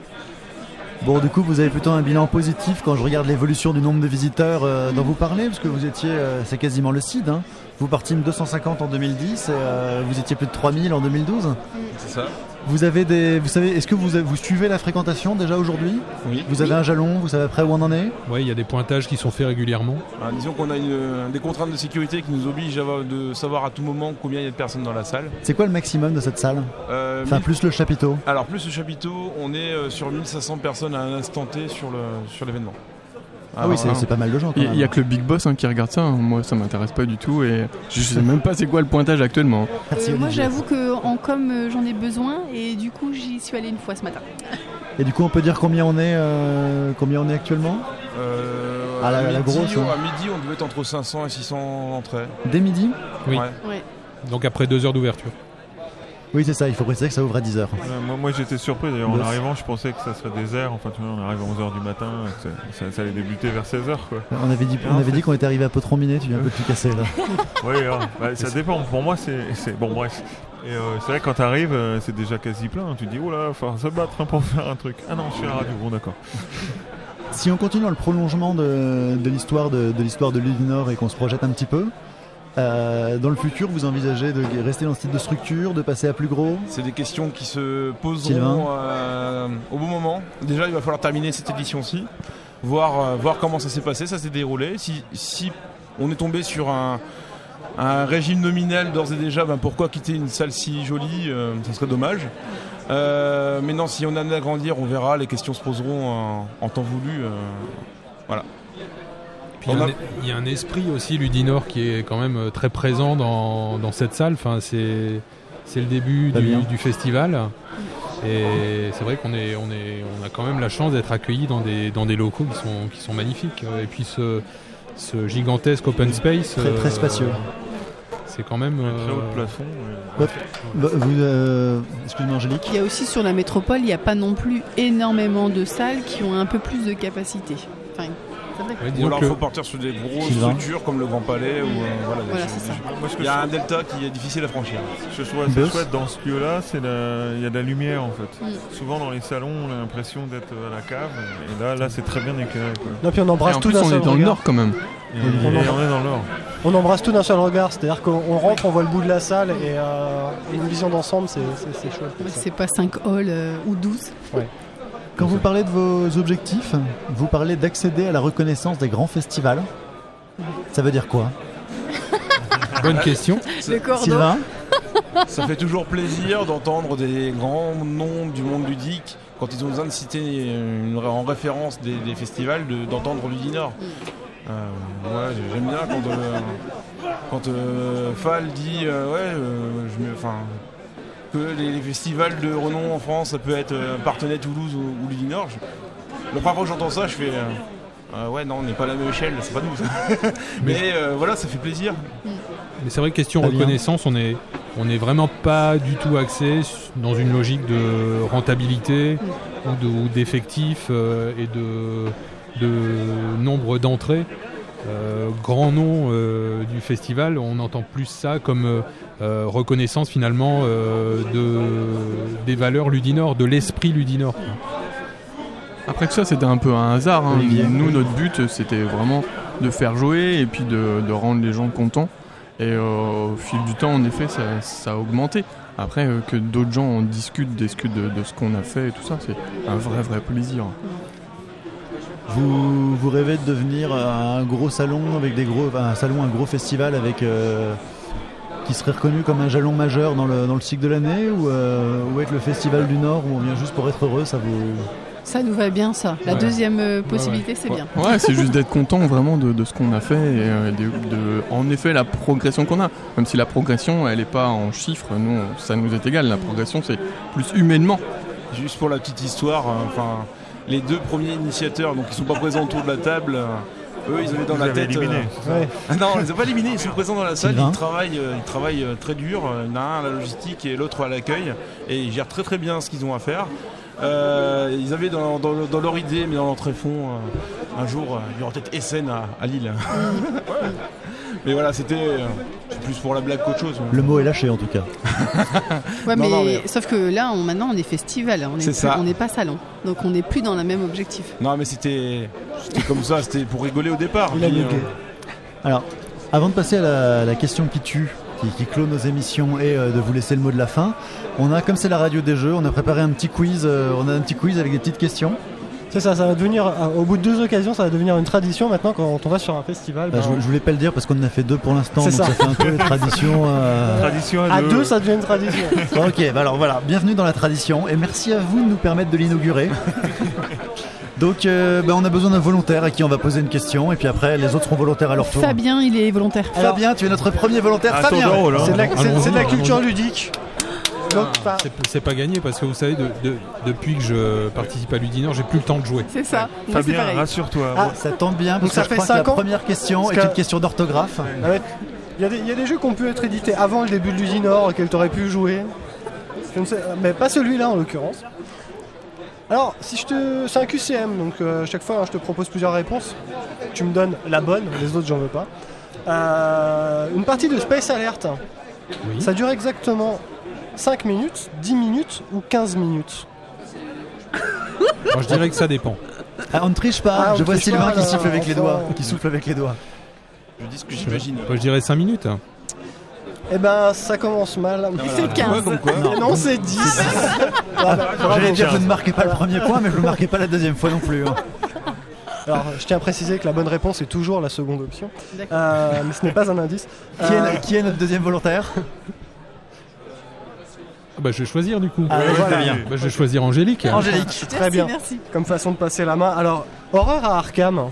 Bon, du coup, vous avez plutôt un bilan positif quand je regarde l'évolution du nombre de visiteurs euh, dont vous parlez, parce que vous étiez, euh, c'est quasiment le CID. Hein. Vous partîmes 250 en 2010 et euh, vous étiez plus de 3000 en 2012. C'est ça Vous avez des, vous savez, est-ce que vous, avez- vous suivez la fréquentation déjà aujourd'hui Oui. Vous avez un jalon, vous savez après où on en est Ouais, il y a des pointages qui sont faits régulièrement. Ah, disons qu'on a une- des contraintes de sécurité qui nous obligent à de savoir à tout moment combien il y a de personnes dans la salle. C'est quoi le maximum de cette salle Euh, Enfin, mille- plus le chapiteau. Alors plus le chapiteau, on est euh, sur 1500 personnes à un instant T sur l'événement. Ah oui, c'est Alors, c'est pas mal de gens Il n'y a que le big boss hein, qui regarde ça. hein. Moi, ça m'intéresse pas du tout et je sais même pas c'est quoi le pointage actuellement. Merci, Euh, moi, Olivier. j'avoue que en com, euh, j'en ai besoin et du coup, j'y suis allée une fois ce matin. Et du coup, on peut dire combien on est, euh, combien on est actuellement? Euh, Ah, la- à la midi, grosse, on- hein. À midi, on devait être entre 500 et 600 entrées. Dès midi? Oui. Ouais. Ouais. Donc après deux heures d'ouverture. Oui, c'est ça. Il faut préciser que ça ouvre à 10h. Ouais, moi, moi, j'étais surpris d'ailleurs en arrivant, je pensais que ça serait désert. Enfin, tu vois, on arrive à 11h du matin, que ça, allait débuter vers 16h quoi. On avait dit, qu'on était arrivé à Potron-Miné, tu viens un peu tout casser là. Oui, ah, bah, ça dépend. Pour moi, c'est. Bon, bref. Et euh, c'est vrai quand t'arrives, euh, c'est déjà quasi plein. Tu te dis, oh là, faut se battre hein, pour faire un truc. Ah non, je suis à la radio. Bon, d'accord. Si on continue dans le prolongement de, l'histoire de l'histoire de l'île du Nord et qu'on se projette un petit peu, euh, dans le futur, vous envisagez de rester dans ce type de structure, de passer à plus gros C'est des questions qui se poseront euh, au bon moment. Déjà, il va falloir terminer cette édition-ci, voir, euh, voir comment ça s'est passé, ça s'est déroulé. Si, si on est tombé sur un, un régime nominal d'ores et déjà, ben pourquoi quitter une salle si jolie Ça serait dommage. Mais non, si on a amené à grandir, on verra, les questions se poseront en, en temps voulu. voilà. Puis il y, a un- il y a un esprit aussi Ludinor qui est quand même euh, très présent dans, dans cette salle. Enfin, c'est c'est le début du, festival. Et c'est vrai qu'on est, on est, on a quand même la chance d'être accueillis dans des, dans des locaux qui sont, qui sont magnifiques. Et puis ce, ce gigantesque open space. Très- très euh, spacieux. C'est quand même. Un très haut euh, de plafond. ouais. Hop. Bah, vous, euh, Excuse-moi Angélique. Il y a aussi sur la métropole, il n'y a pas non plus énormément de salles qui ont un peu plus de capacité. Vrai. ouais, Ou alors que il faut partir sur des grosses Sylvain. structures comme le Grand Palais. Ou, euh, voilà, Voilà, des- c'est ça. Moi, ce que Il y a je- un delta qui est difficile à franchir. Ce que je trouve assez chouette dans ce lieu-là, c'est la- il y a de la lumière en fait. Mm. Souvent dans les salons, on a l'impression d'être à la cave, et là, là, c'est très bien éclairé. Quoi. Non, puis on embrasse tout d'un on seul est dans le regard. nord quand même. Et, Olivier. et on est dans l'or. On embrasse tout d'un seul regard, c'est-à-dire qu'on on rentre, on voit le bout de la salle et euh, une vision d'ensemble, c'est chouette. C'est pas 5 halls euh, ou 12. Quand vous parlez de vos objectifs, vous parlez d'accéder à la reconnaissance des grands festivals. Ça veut dire quoi bonne question. Le cordon. Sylvain Ça fait toujours plaisir d'entendre des grands noms du monde ludique quand ils ont besoin de citer une- en référence des, des festivals, de- d'entendre Ludinor. Euh, ouais, j'aime bien quand, euh, quand euh, Fall dit euh, ouais, euh, je me- que les, festivals de renom en France, ça peut être euh, Partenay, Toulouse ou, ou Ludinor. Je- la première fois que j'entends ça, je fais euh, euh, ouais, non, on n'est pas à la même échelle, c'est pas nous. ça. Mais euh, voilà, ça fait plaisir. Mais c'est vrai que question bien. reconnaissance, on est, on n'est vraiment pas du tout axé dans une logique de rentabilité ou de- ou d'effectifs euh, et de, de nombre d'entrées. Euh, grand nom euh, du festival, on entend plus ça comme euh, reconnaissance finalement de, des valeurs Ludinor, de l'esprit Ludinor. Après que ça, c'était un peu un hasard. hein. Nous, notre but, c'était vraiment de faire jouer et puis de, de rendre les gens contents. Et au fil du temps, en effet, ça, ça a augmenté. Après, que d'autres gens en discutent, discutent de, de ce qu'on a fait et tout ça, c'est un vrai, vrai plaisir. Vous, vous rêvez de devenir un gros salon avec des gros, un salon, un gros festival avec euh, qui serait reconnu comme un jalon majeur dans le, dans le cycle de l'année ou, euh, ou être le festival du Nord où on vient juste pour être heureux, ça vous Ça nous va bien, ça. La Ouais. deuxième euh, possibilité, c'est bien. Ouais, c'est juste d'être content vraiment de, de ce qu'on a fait et euh, de, de- en effet la progression qu'on a. Même si la progression, elle n'est pas en chiffres, nous, ça nous est égal. La progression, c'est plus humainement. Juste pour la petite histoire, euh, enfin, les deux premiers initiateurs, donc ils sont pas présents autour de la table. euh, eux, ils avaient dans Vous la tête. éliminé. euh, Ouais. Ah non, on les a pas éliminés, ils sont présents dans la salle, ils travaillent, euh, ils travaillent euh, très dur. euh, Il y en a un à la logistique et l'autre à l'accueil, et ils gèrent très très bien ce qu'ils ont à faire. Euh, ils avaient dans, dans- dans leur idée, mais dans euh, un jour, euh, il y aura peut-être Essen à, à Lille. mais voilà, c'était euh, plus pour la blague qu'autre chose. Le mot est lâché en tout cas. Ouais, Non, mais, non, mais- sauf que là, on, maintenant, on est festival. On est C'est plus- ça. On n'est pas salon. Donc, on n'est plus dans le même objectif. Non, mais c'était c'était comme ça, c'était pour rigoler au départ. Puis, euh, Alors, avant de passer à la, la question qui tue, qui, qui clôt nos émissions et euh, de vous laisser le mot de la fin, on a, comme c'est la radio des jeux, on a préparé un petit quiz. euh, on a un petit quiz avec des petites questions. C'est ça, ça va devenir, euh, au bout de deux occasions, ça va devenir une tradition maintenant quand on va sur un festival. Bah, ben, je, je voulais pas le dire parce qu'on en a fait deux pour l'instant, C'est donc ça. ça. fait un peu tradition. euh, Tradition à, à deux, ça devient une tradition. ok, bah alors voilà, bienvenue dans la tradition et merci à vous de nous permettre de l'inaugurer. Donc, euh, bah, on a besoin d'un volontaire à qui on va poser une question et puis après les autres seront volontaires à leur tour. Fabien, il est volontaire. Fabien, tu es notre premier volontaire. Fabien, hein. C'est de, la- de culture ludique. Enfin, C'est- pas gagné parce que vous savez, de- de- depuis que je participe à Ludinor, j'ai plus le temps de jouer. C'est ça. Fabien, rassure-toi. Ah, ça tombe bien parce Donc ça que je fait que la cinq ans première question Parce est que- une question d'orthographe. ah ouais. il y, a des- il y a des jeux qui ont pu être édités avant le début de l'Usinor auxquels tu aurais pu jouer. Je ne sais, mais pas celui-là en l'occurrence. Alors, si je te, c'est un QCM, donc euh, chaque fois hein, je te propose plusieurs réponses. Tu me donnes la bonne, les autres j'en veux pas. Euh, une partie de Space Alert, Oui. ça dure exactement 5 minutes, 10 minutes ou 15 minutes. Je dirais que ça dépend. Ah, on ne triche pas. Ah, je vois Sylvain pas, qui là, souffle avec les doigts, qui souffle avec les doigts. Je dis ce que j'imagine. Moi, je dirais 5 minutes. Eh ben, ça commence mal. C'est 15. comme quoi Non, non, c'est 10. J'allais dire, je ne marquais pas le premier point, mais je ne marquais pas la deuxième fois non plus. hein. Alors, je tiens à préciser que la bonne réponse est toujours la seconde option. Euh, mais ce n'est pas un indice. Qui, Euh, est, qui est notre deuxième volontaire? Bah, je vais choisir du coup. Ah, voilà. Bah, je vais choisir Angélique. Angélique. Très Merci, bien. merci. Comme façon de passer la main. Alors, Horreur à Arkham,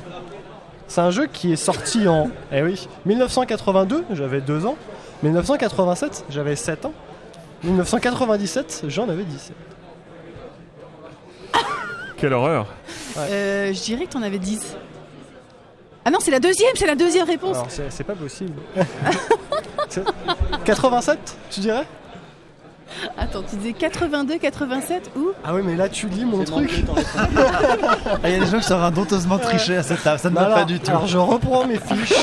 c'est un jeu qui est sorti en eh oui, 1982, j'avais 2 ans. 1987, j'avais 7 ans. 1997, j'en avais 17. Quelle horreur. Euh, je dirais que t'en avais 10. Ah non, c'est la deuxième, c'est la deuxième réponse. Alors, c'est pas possible. C'est- 87, tu dirais? Attends, tu disais 82, 87 ou Ah oui, mais là, tu lis mon truc. Ah, Il y a des gens qui sont honteusement tricher à cette table, ça ne va pas du tout. alors, je reprends mes fiches.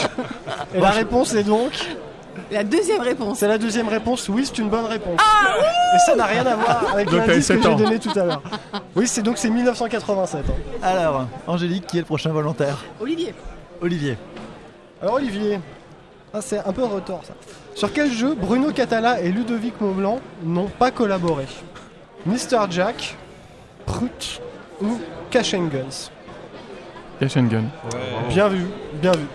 Et la réponse est donc La deuxième réponse. C'est la deuxième réponse, oui, c'est une bonne réponse. Et ça n'a rien à voir avec l'indice que j'ai 7 ans. donné tout à l'heure. Oui, c'est donc c'est 1987. hein. Alors, Angélique, qui est le prochain volontaire? Olivier. Olivier. Alors Olivier, ah, c'est un peu en retard ça. Sur quel jeu Bruno Catala et Ludovic Maublanc n'ont pas collaboré? Mr Jack, Prut ou Cash and Guns? Cash and Gun. Bien vu, bien vu.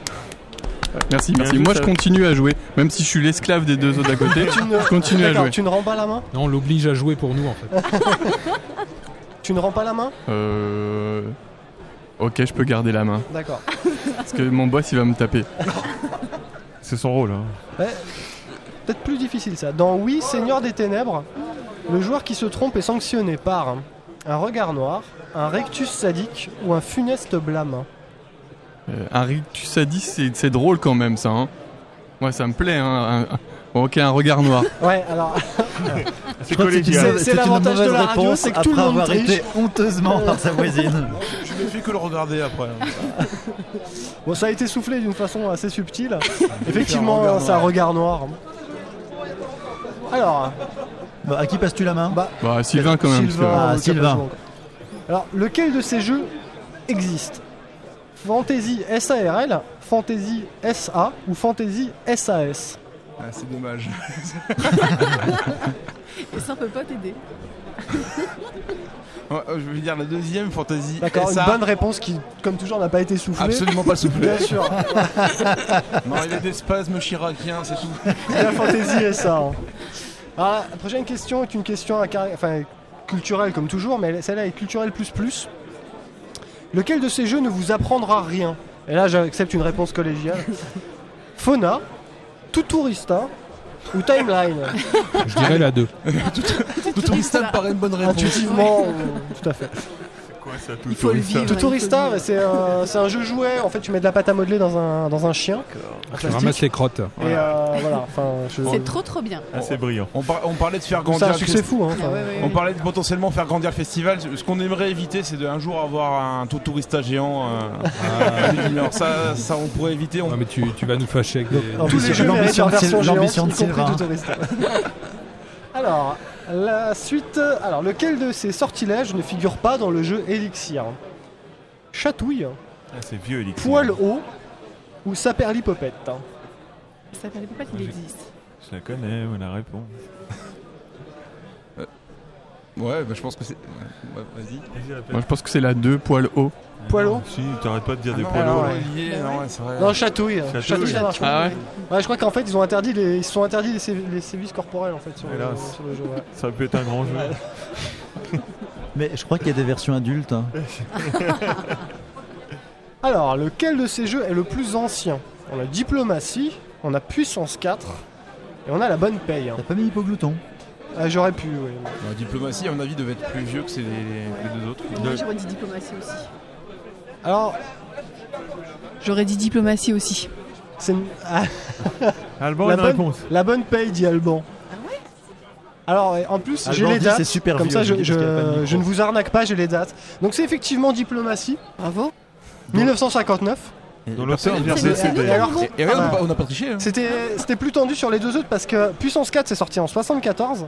Merci, merci. Moi, je continue à jouer, même si je suis l'esclave des deux autres à côté. Tu ne, Je continue à jouer. tu ne rends pas la main? Non, on l'oblige à jouer pour nous en fait. Tu ne rends pas la main? Euh... Ok, je peux garder la main. D'accord. Parce que mon boss, il va me taper. C'est son rôle. hein. Ouais, Peut-être plus difficile ça. Dans Oui, Seigneur des Ténèbres, le joueur qui se trompe est sanctionné par un regard noir, un rectus sadique ou un funeste blâme. Euh, un rictus sadiste, c'est drôle quand même, ça. Hein. Moi, ça me plaît. Hein. Un- Ok, un regard noir. Ouais, alors C'est l'avantage de la radio, réponse c'est que tout le après monde avoir triche. été honteusement par sa voisine. Je ne fais que le regarder après. bon, ça a été soufflé d'une façon assez subtile. Effectivement, c'est un regard noir. Alors, Bah, à qui passes-tu la main? Bah, Bah, Sylvain quand même. parce que- Sylvain, Ah, Sylvain. Alors, lequel de ces jeux existe? Fantasy SARL, Fantasy SA ou Fantasy SAS Ah, c'est dommage. Et ça peut pas t'aider. Ouais, euh, je vais dire la deuxième fantasy. D'accord, SA. une bonne réponse qui, comme toujours, n'a pas été soufflée. Absolument pas soufflé. Bien sûr, Non, il a des spasmes chiraciens, c'est tout. la Fantasy SA. hein. Alors, la prochaine question est une question à carré- enfin, culturelle comme toujours, mais celle-là est culturelle plus plus. Lequel de ces jeux ne vous apprendra rien? Et là, j'accepte une réponse collégiale. Fauna, Tuturista ou Timeline Je dirais la 2. Tout tourista me paraît une bonne réponse. Intuitivement, euh, tout à fait. Quoi, ça, tout Il faut le vivre. Tuturista, bah, c'est un, c'est un jeu jouet. En fait, tu mets de la pâte à modeler dans un, dans un chien. en Tu plastique. ramasses les crottes. Et euh, voilà, enfin, je- C'est trop trop bien. Assez brillant. On, par- on parlait de faire c'est grandir un le succès fou. Hein, Ah enfin. ouais, ouais, On parlait de potentiellement faire grandir le festival. Ce qu'on aimerait éviter, c'est de un jour avoir un tout tourista géant. euh, à Ludignor. ça, ça, on pourrait éviter. On... Ouais, mais tu, tu vas nous fâcher avec des. en Tous plus, les jeux méritent l'ambition leur de Syl- version géante, l'ambition de y compris Sylvain. Alors, la suite. Alors, lequel de ces sortilèges ne figure pas dans le jeu Elixir? Chatouille, Ah, c'est vieux, Elixir. poil haut ou saperlipopette? Pas qu'il existe. Je la connais, ouais, la réponse. Ouais, bah, je pense que c'est. Ouais, Vas-y. Moi, je pense que c'est la 2, poil haut. Haut Si, t'arrêtes pas de dire Ah des. Olivier, Bah non, ouais. ouais, c'est vrai. Non, chatouille. Chatouille. Chatouille, ça marche. Ah ouais Ouais, je crois qu'en fait, ils ont interdit les, ils se sont interdits les, sé- les sévices corporels en fait sur, le, Hélas. sur le jeu. ouais. Ça peut être un grand jeu. Mais je crois qu'il y a des versions adultes. hein. Alors, lequel de ces jeux est le plus ancien? On a diplomatie, on a puissance 4 et on a la bonne paye. hein. T'as pas mis hypoglouton Ah, J'aurais pu, oui. La diplomatie, à mon avis, devait être plus vieux que ces- les, les deux autres. Moi j'aurais dit diplomatie aussi. Alors, J'aurais dit diplomatie aussi. c'est une- ah, Alban, La bonne- réponse. la bonne paye, dit Alban. Alors, ouais, en plus, j'ai les dates. c'est super Comme vieux, ça, je, ne vous arnaque pas, j'ai les dates. Donc, c'est effectivement diplomatie, Bravo. 1959. Dont l'auteur vient de c'est- décéder. Et alors, Et regarde, Ah on bah. n'a pas triché. hein. C'était plus tendu sur les deux autres parce que Puissance 4 c'est sorti en 74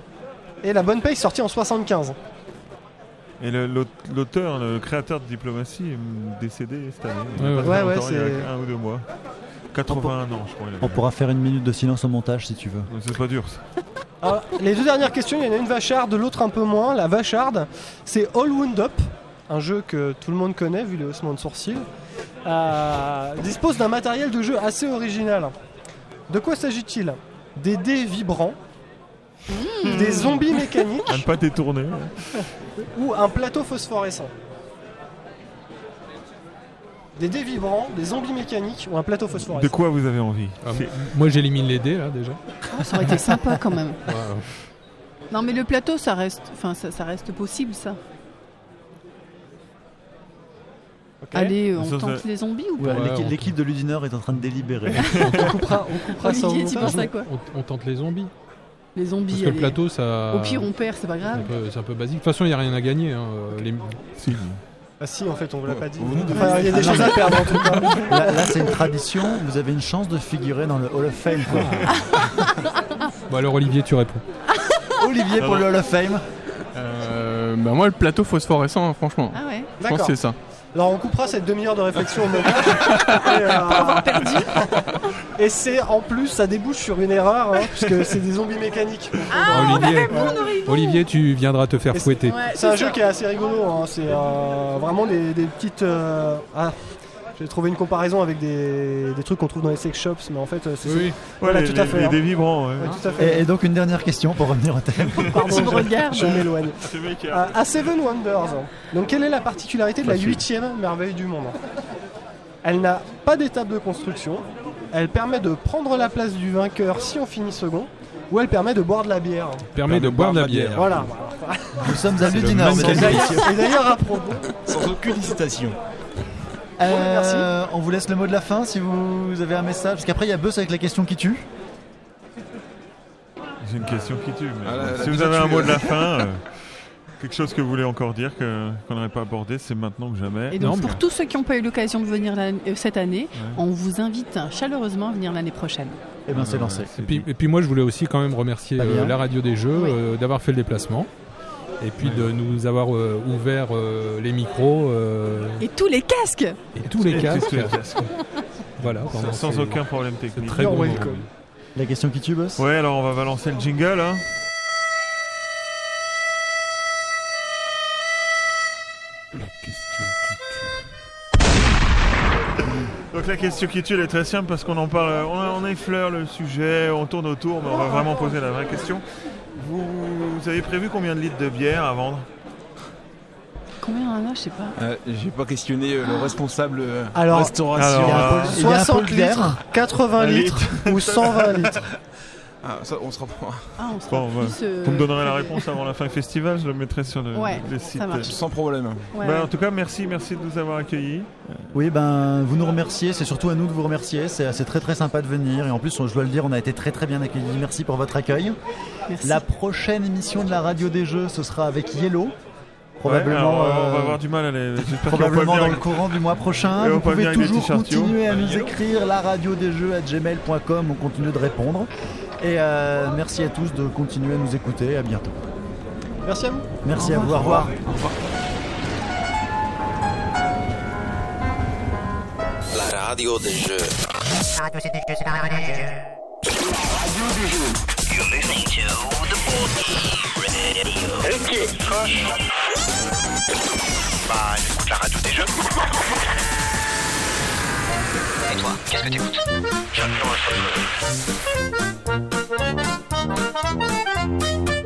et La Bonne Paye sorti en 75. Et l'auteur, le créateur de Diplomatie est décédé cette année. Il y a Ouais, ouais. Ouais, il y a c'est- un ou deux mois. 81 ans, je crois. avait. On pourra faire une minute de silence au montage si tu veux. C'est pas dur ça. Alors, les deux dernières questions, il y en a une vacharde, l'autre un peu moins. La vacharde, c'est All Wound Up, un jeu que tout le monde connaît vu les haussements de sourcils. Euh, dispose d'un matériel de jeu assez original. De quoi s'agit-il? Des dés vibrants, des zombies mécaniques À ne pas détourner. ou un plateau phosphorescent Des dés vibrants, des zombies mécaniques ou un plateau phosphorescent De quoi vous avez envie Ah, moi, j'élimine les dés, là, déjà. Ah, ça aurait été sympa quand même. Non mais le plateau ça reste, enfin ça, ça reste possible ça. Allez, on tente les zombies ou pas Ouais, l'équipe- on- de Ludinor est en train de délibérer. On coupera, on coupera ça on tente les zombies. Les Parce zombies. que le allez. plateau, ça. Au pire on perd, c'est pas grave. c'est un peu basique. De toute façon, il n'y a rien à gagner. hein. Les- Si. Ah si, en fait, on vous l'a pas dit. Enfin, il y a des Ah, choses non, à perdre en tout cas. Là, là, c'est une tradition. Vous avez une chance de figurer dans le Hall of Fame. quoi. Bon, alors, Olivier, tu réponds. Olivier pour le Hall of Fame. Euh, bah, moi, le plateau phosphorescent, hein, franchement. Ah ouais. Je pense D'accord. que c'est ça. Alors on coupera cette demi-heure de réflexion au montage. et, euh, et c'est en plus, ça débouche sur une erreur, hein, puisque c'est des zombies mécaniques. Olivier, Olivier, tu viendras te faire Et fouetter. Ouais, C'est un jeu qui est assez rigolo. hein, C'est euh, vraiment des, des petites. euh, Ah, j'ai trouvé une comparaison avec des, des trucs qu'on trouve dans les sex shops, mais en fait, euh, c'est Oui, Voilà, Ouais, tout hein. des vibrants, ouais. Ouais, tout à fait. Et, et donc une dernière question pour revenir au thème. Pardon, je- je m'éloigne. À Seven Wonders. Donc, quelle est la particularité de la huitième merveille du monde? Elle n'a pas d'étape de construction. Elle permet de prendre la place du vainqueur si on finit second. Ou elle permet de boire de la bière. permet de boire de la bière. Voilà. Nous sommes à messieurs. Et d'ailleurs, à propos, Sans aucune hésitation. Euh, on vous laisse le mot de la fin si vous avez un message. Parce qu'après, il y a Buzz avec la question qui tue. C'est une question qui tue. mais Ah, la- bon, la si vous avez un mot de la fin, euh, quelque chose que vous voulez encore dire qu'on n'aurait pas abordé, c'est maintenant que jamais. Et donc Non, pour tous ceux qui n'ont pas eu l'occasion de venir euh, cette année, Ouais. on vous invite chaleureusement à venir l'année prochaine. Eh bien, c'est lancé. c'est Et puis, et moi, je voulais aussi quand même remercier euh, la radio des jeux Oui. euh, d'avoir fait le déplacement. Et puis Ouais. de nous avoir euh, ouvert euh, les micros euh, Et tous les casques et tous les casques. Voilà, Sans, aucun problème technique. Très bon welcome. moment. La question qui tue, boss? Ouais, alors on va balancer le jingle. Hein. Donc la question qui tue, elle est très simple parce qu'on en parle, on, on effleure le sujet, on tourne autour, mais on va vraiment poser la vraie question. Vous, vous avez prévu combien de litres de bière à vendre Combien on en a Je sais pas. Euh, J'ai pas questionné euh, le responsable euh, Alors- restauration. Alors, Il y a un euh, pôle- il y a un 60 pôle bière. litres, 80 Un litres ou 120 litres. Ah, ça, on se reprend. Ah, on sera Bon, bah, plus, euh, Vous me donnerez la réponse avant la fin du festival, je le mettrai sur le, Ouais, les sites. Sans problème. ouais. Bah, en tout cas, merci, merci de nous avoir accueillis. Oui, ben, vous nous remerciez. C'est surtout à nous de vous remercier. C'est très très sympa de venir. Et en plus, je dois le dire, on a été très très bien accueillis. Merci pour votre accueil. Merci. La prochaine émission de la radio des jeux, ce sera avec Yellow. Ouais, Probablement, alors, on va euh, avoir du mal à les. probablement dans le courant du mois prochain. Et on Vous pouvez toujours continuer à nous Yellow. écrire la radio des jeux à gmail.com. On continue de répondre. Et euh, merci à tous de continuer à nous écouter. À bientôt. Merci à vous. Merci à vous. Au revoir. La radio des jeux. Radio c'est des jeux, c'est la radio des jeux. You're listening to the radio. Ok. Bah, j'écoute la radio des jeux. Et toi, qu'est-ce que t'écoutes J'attends un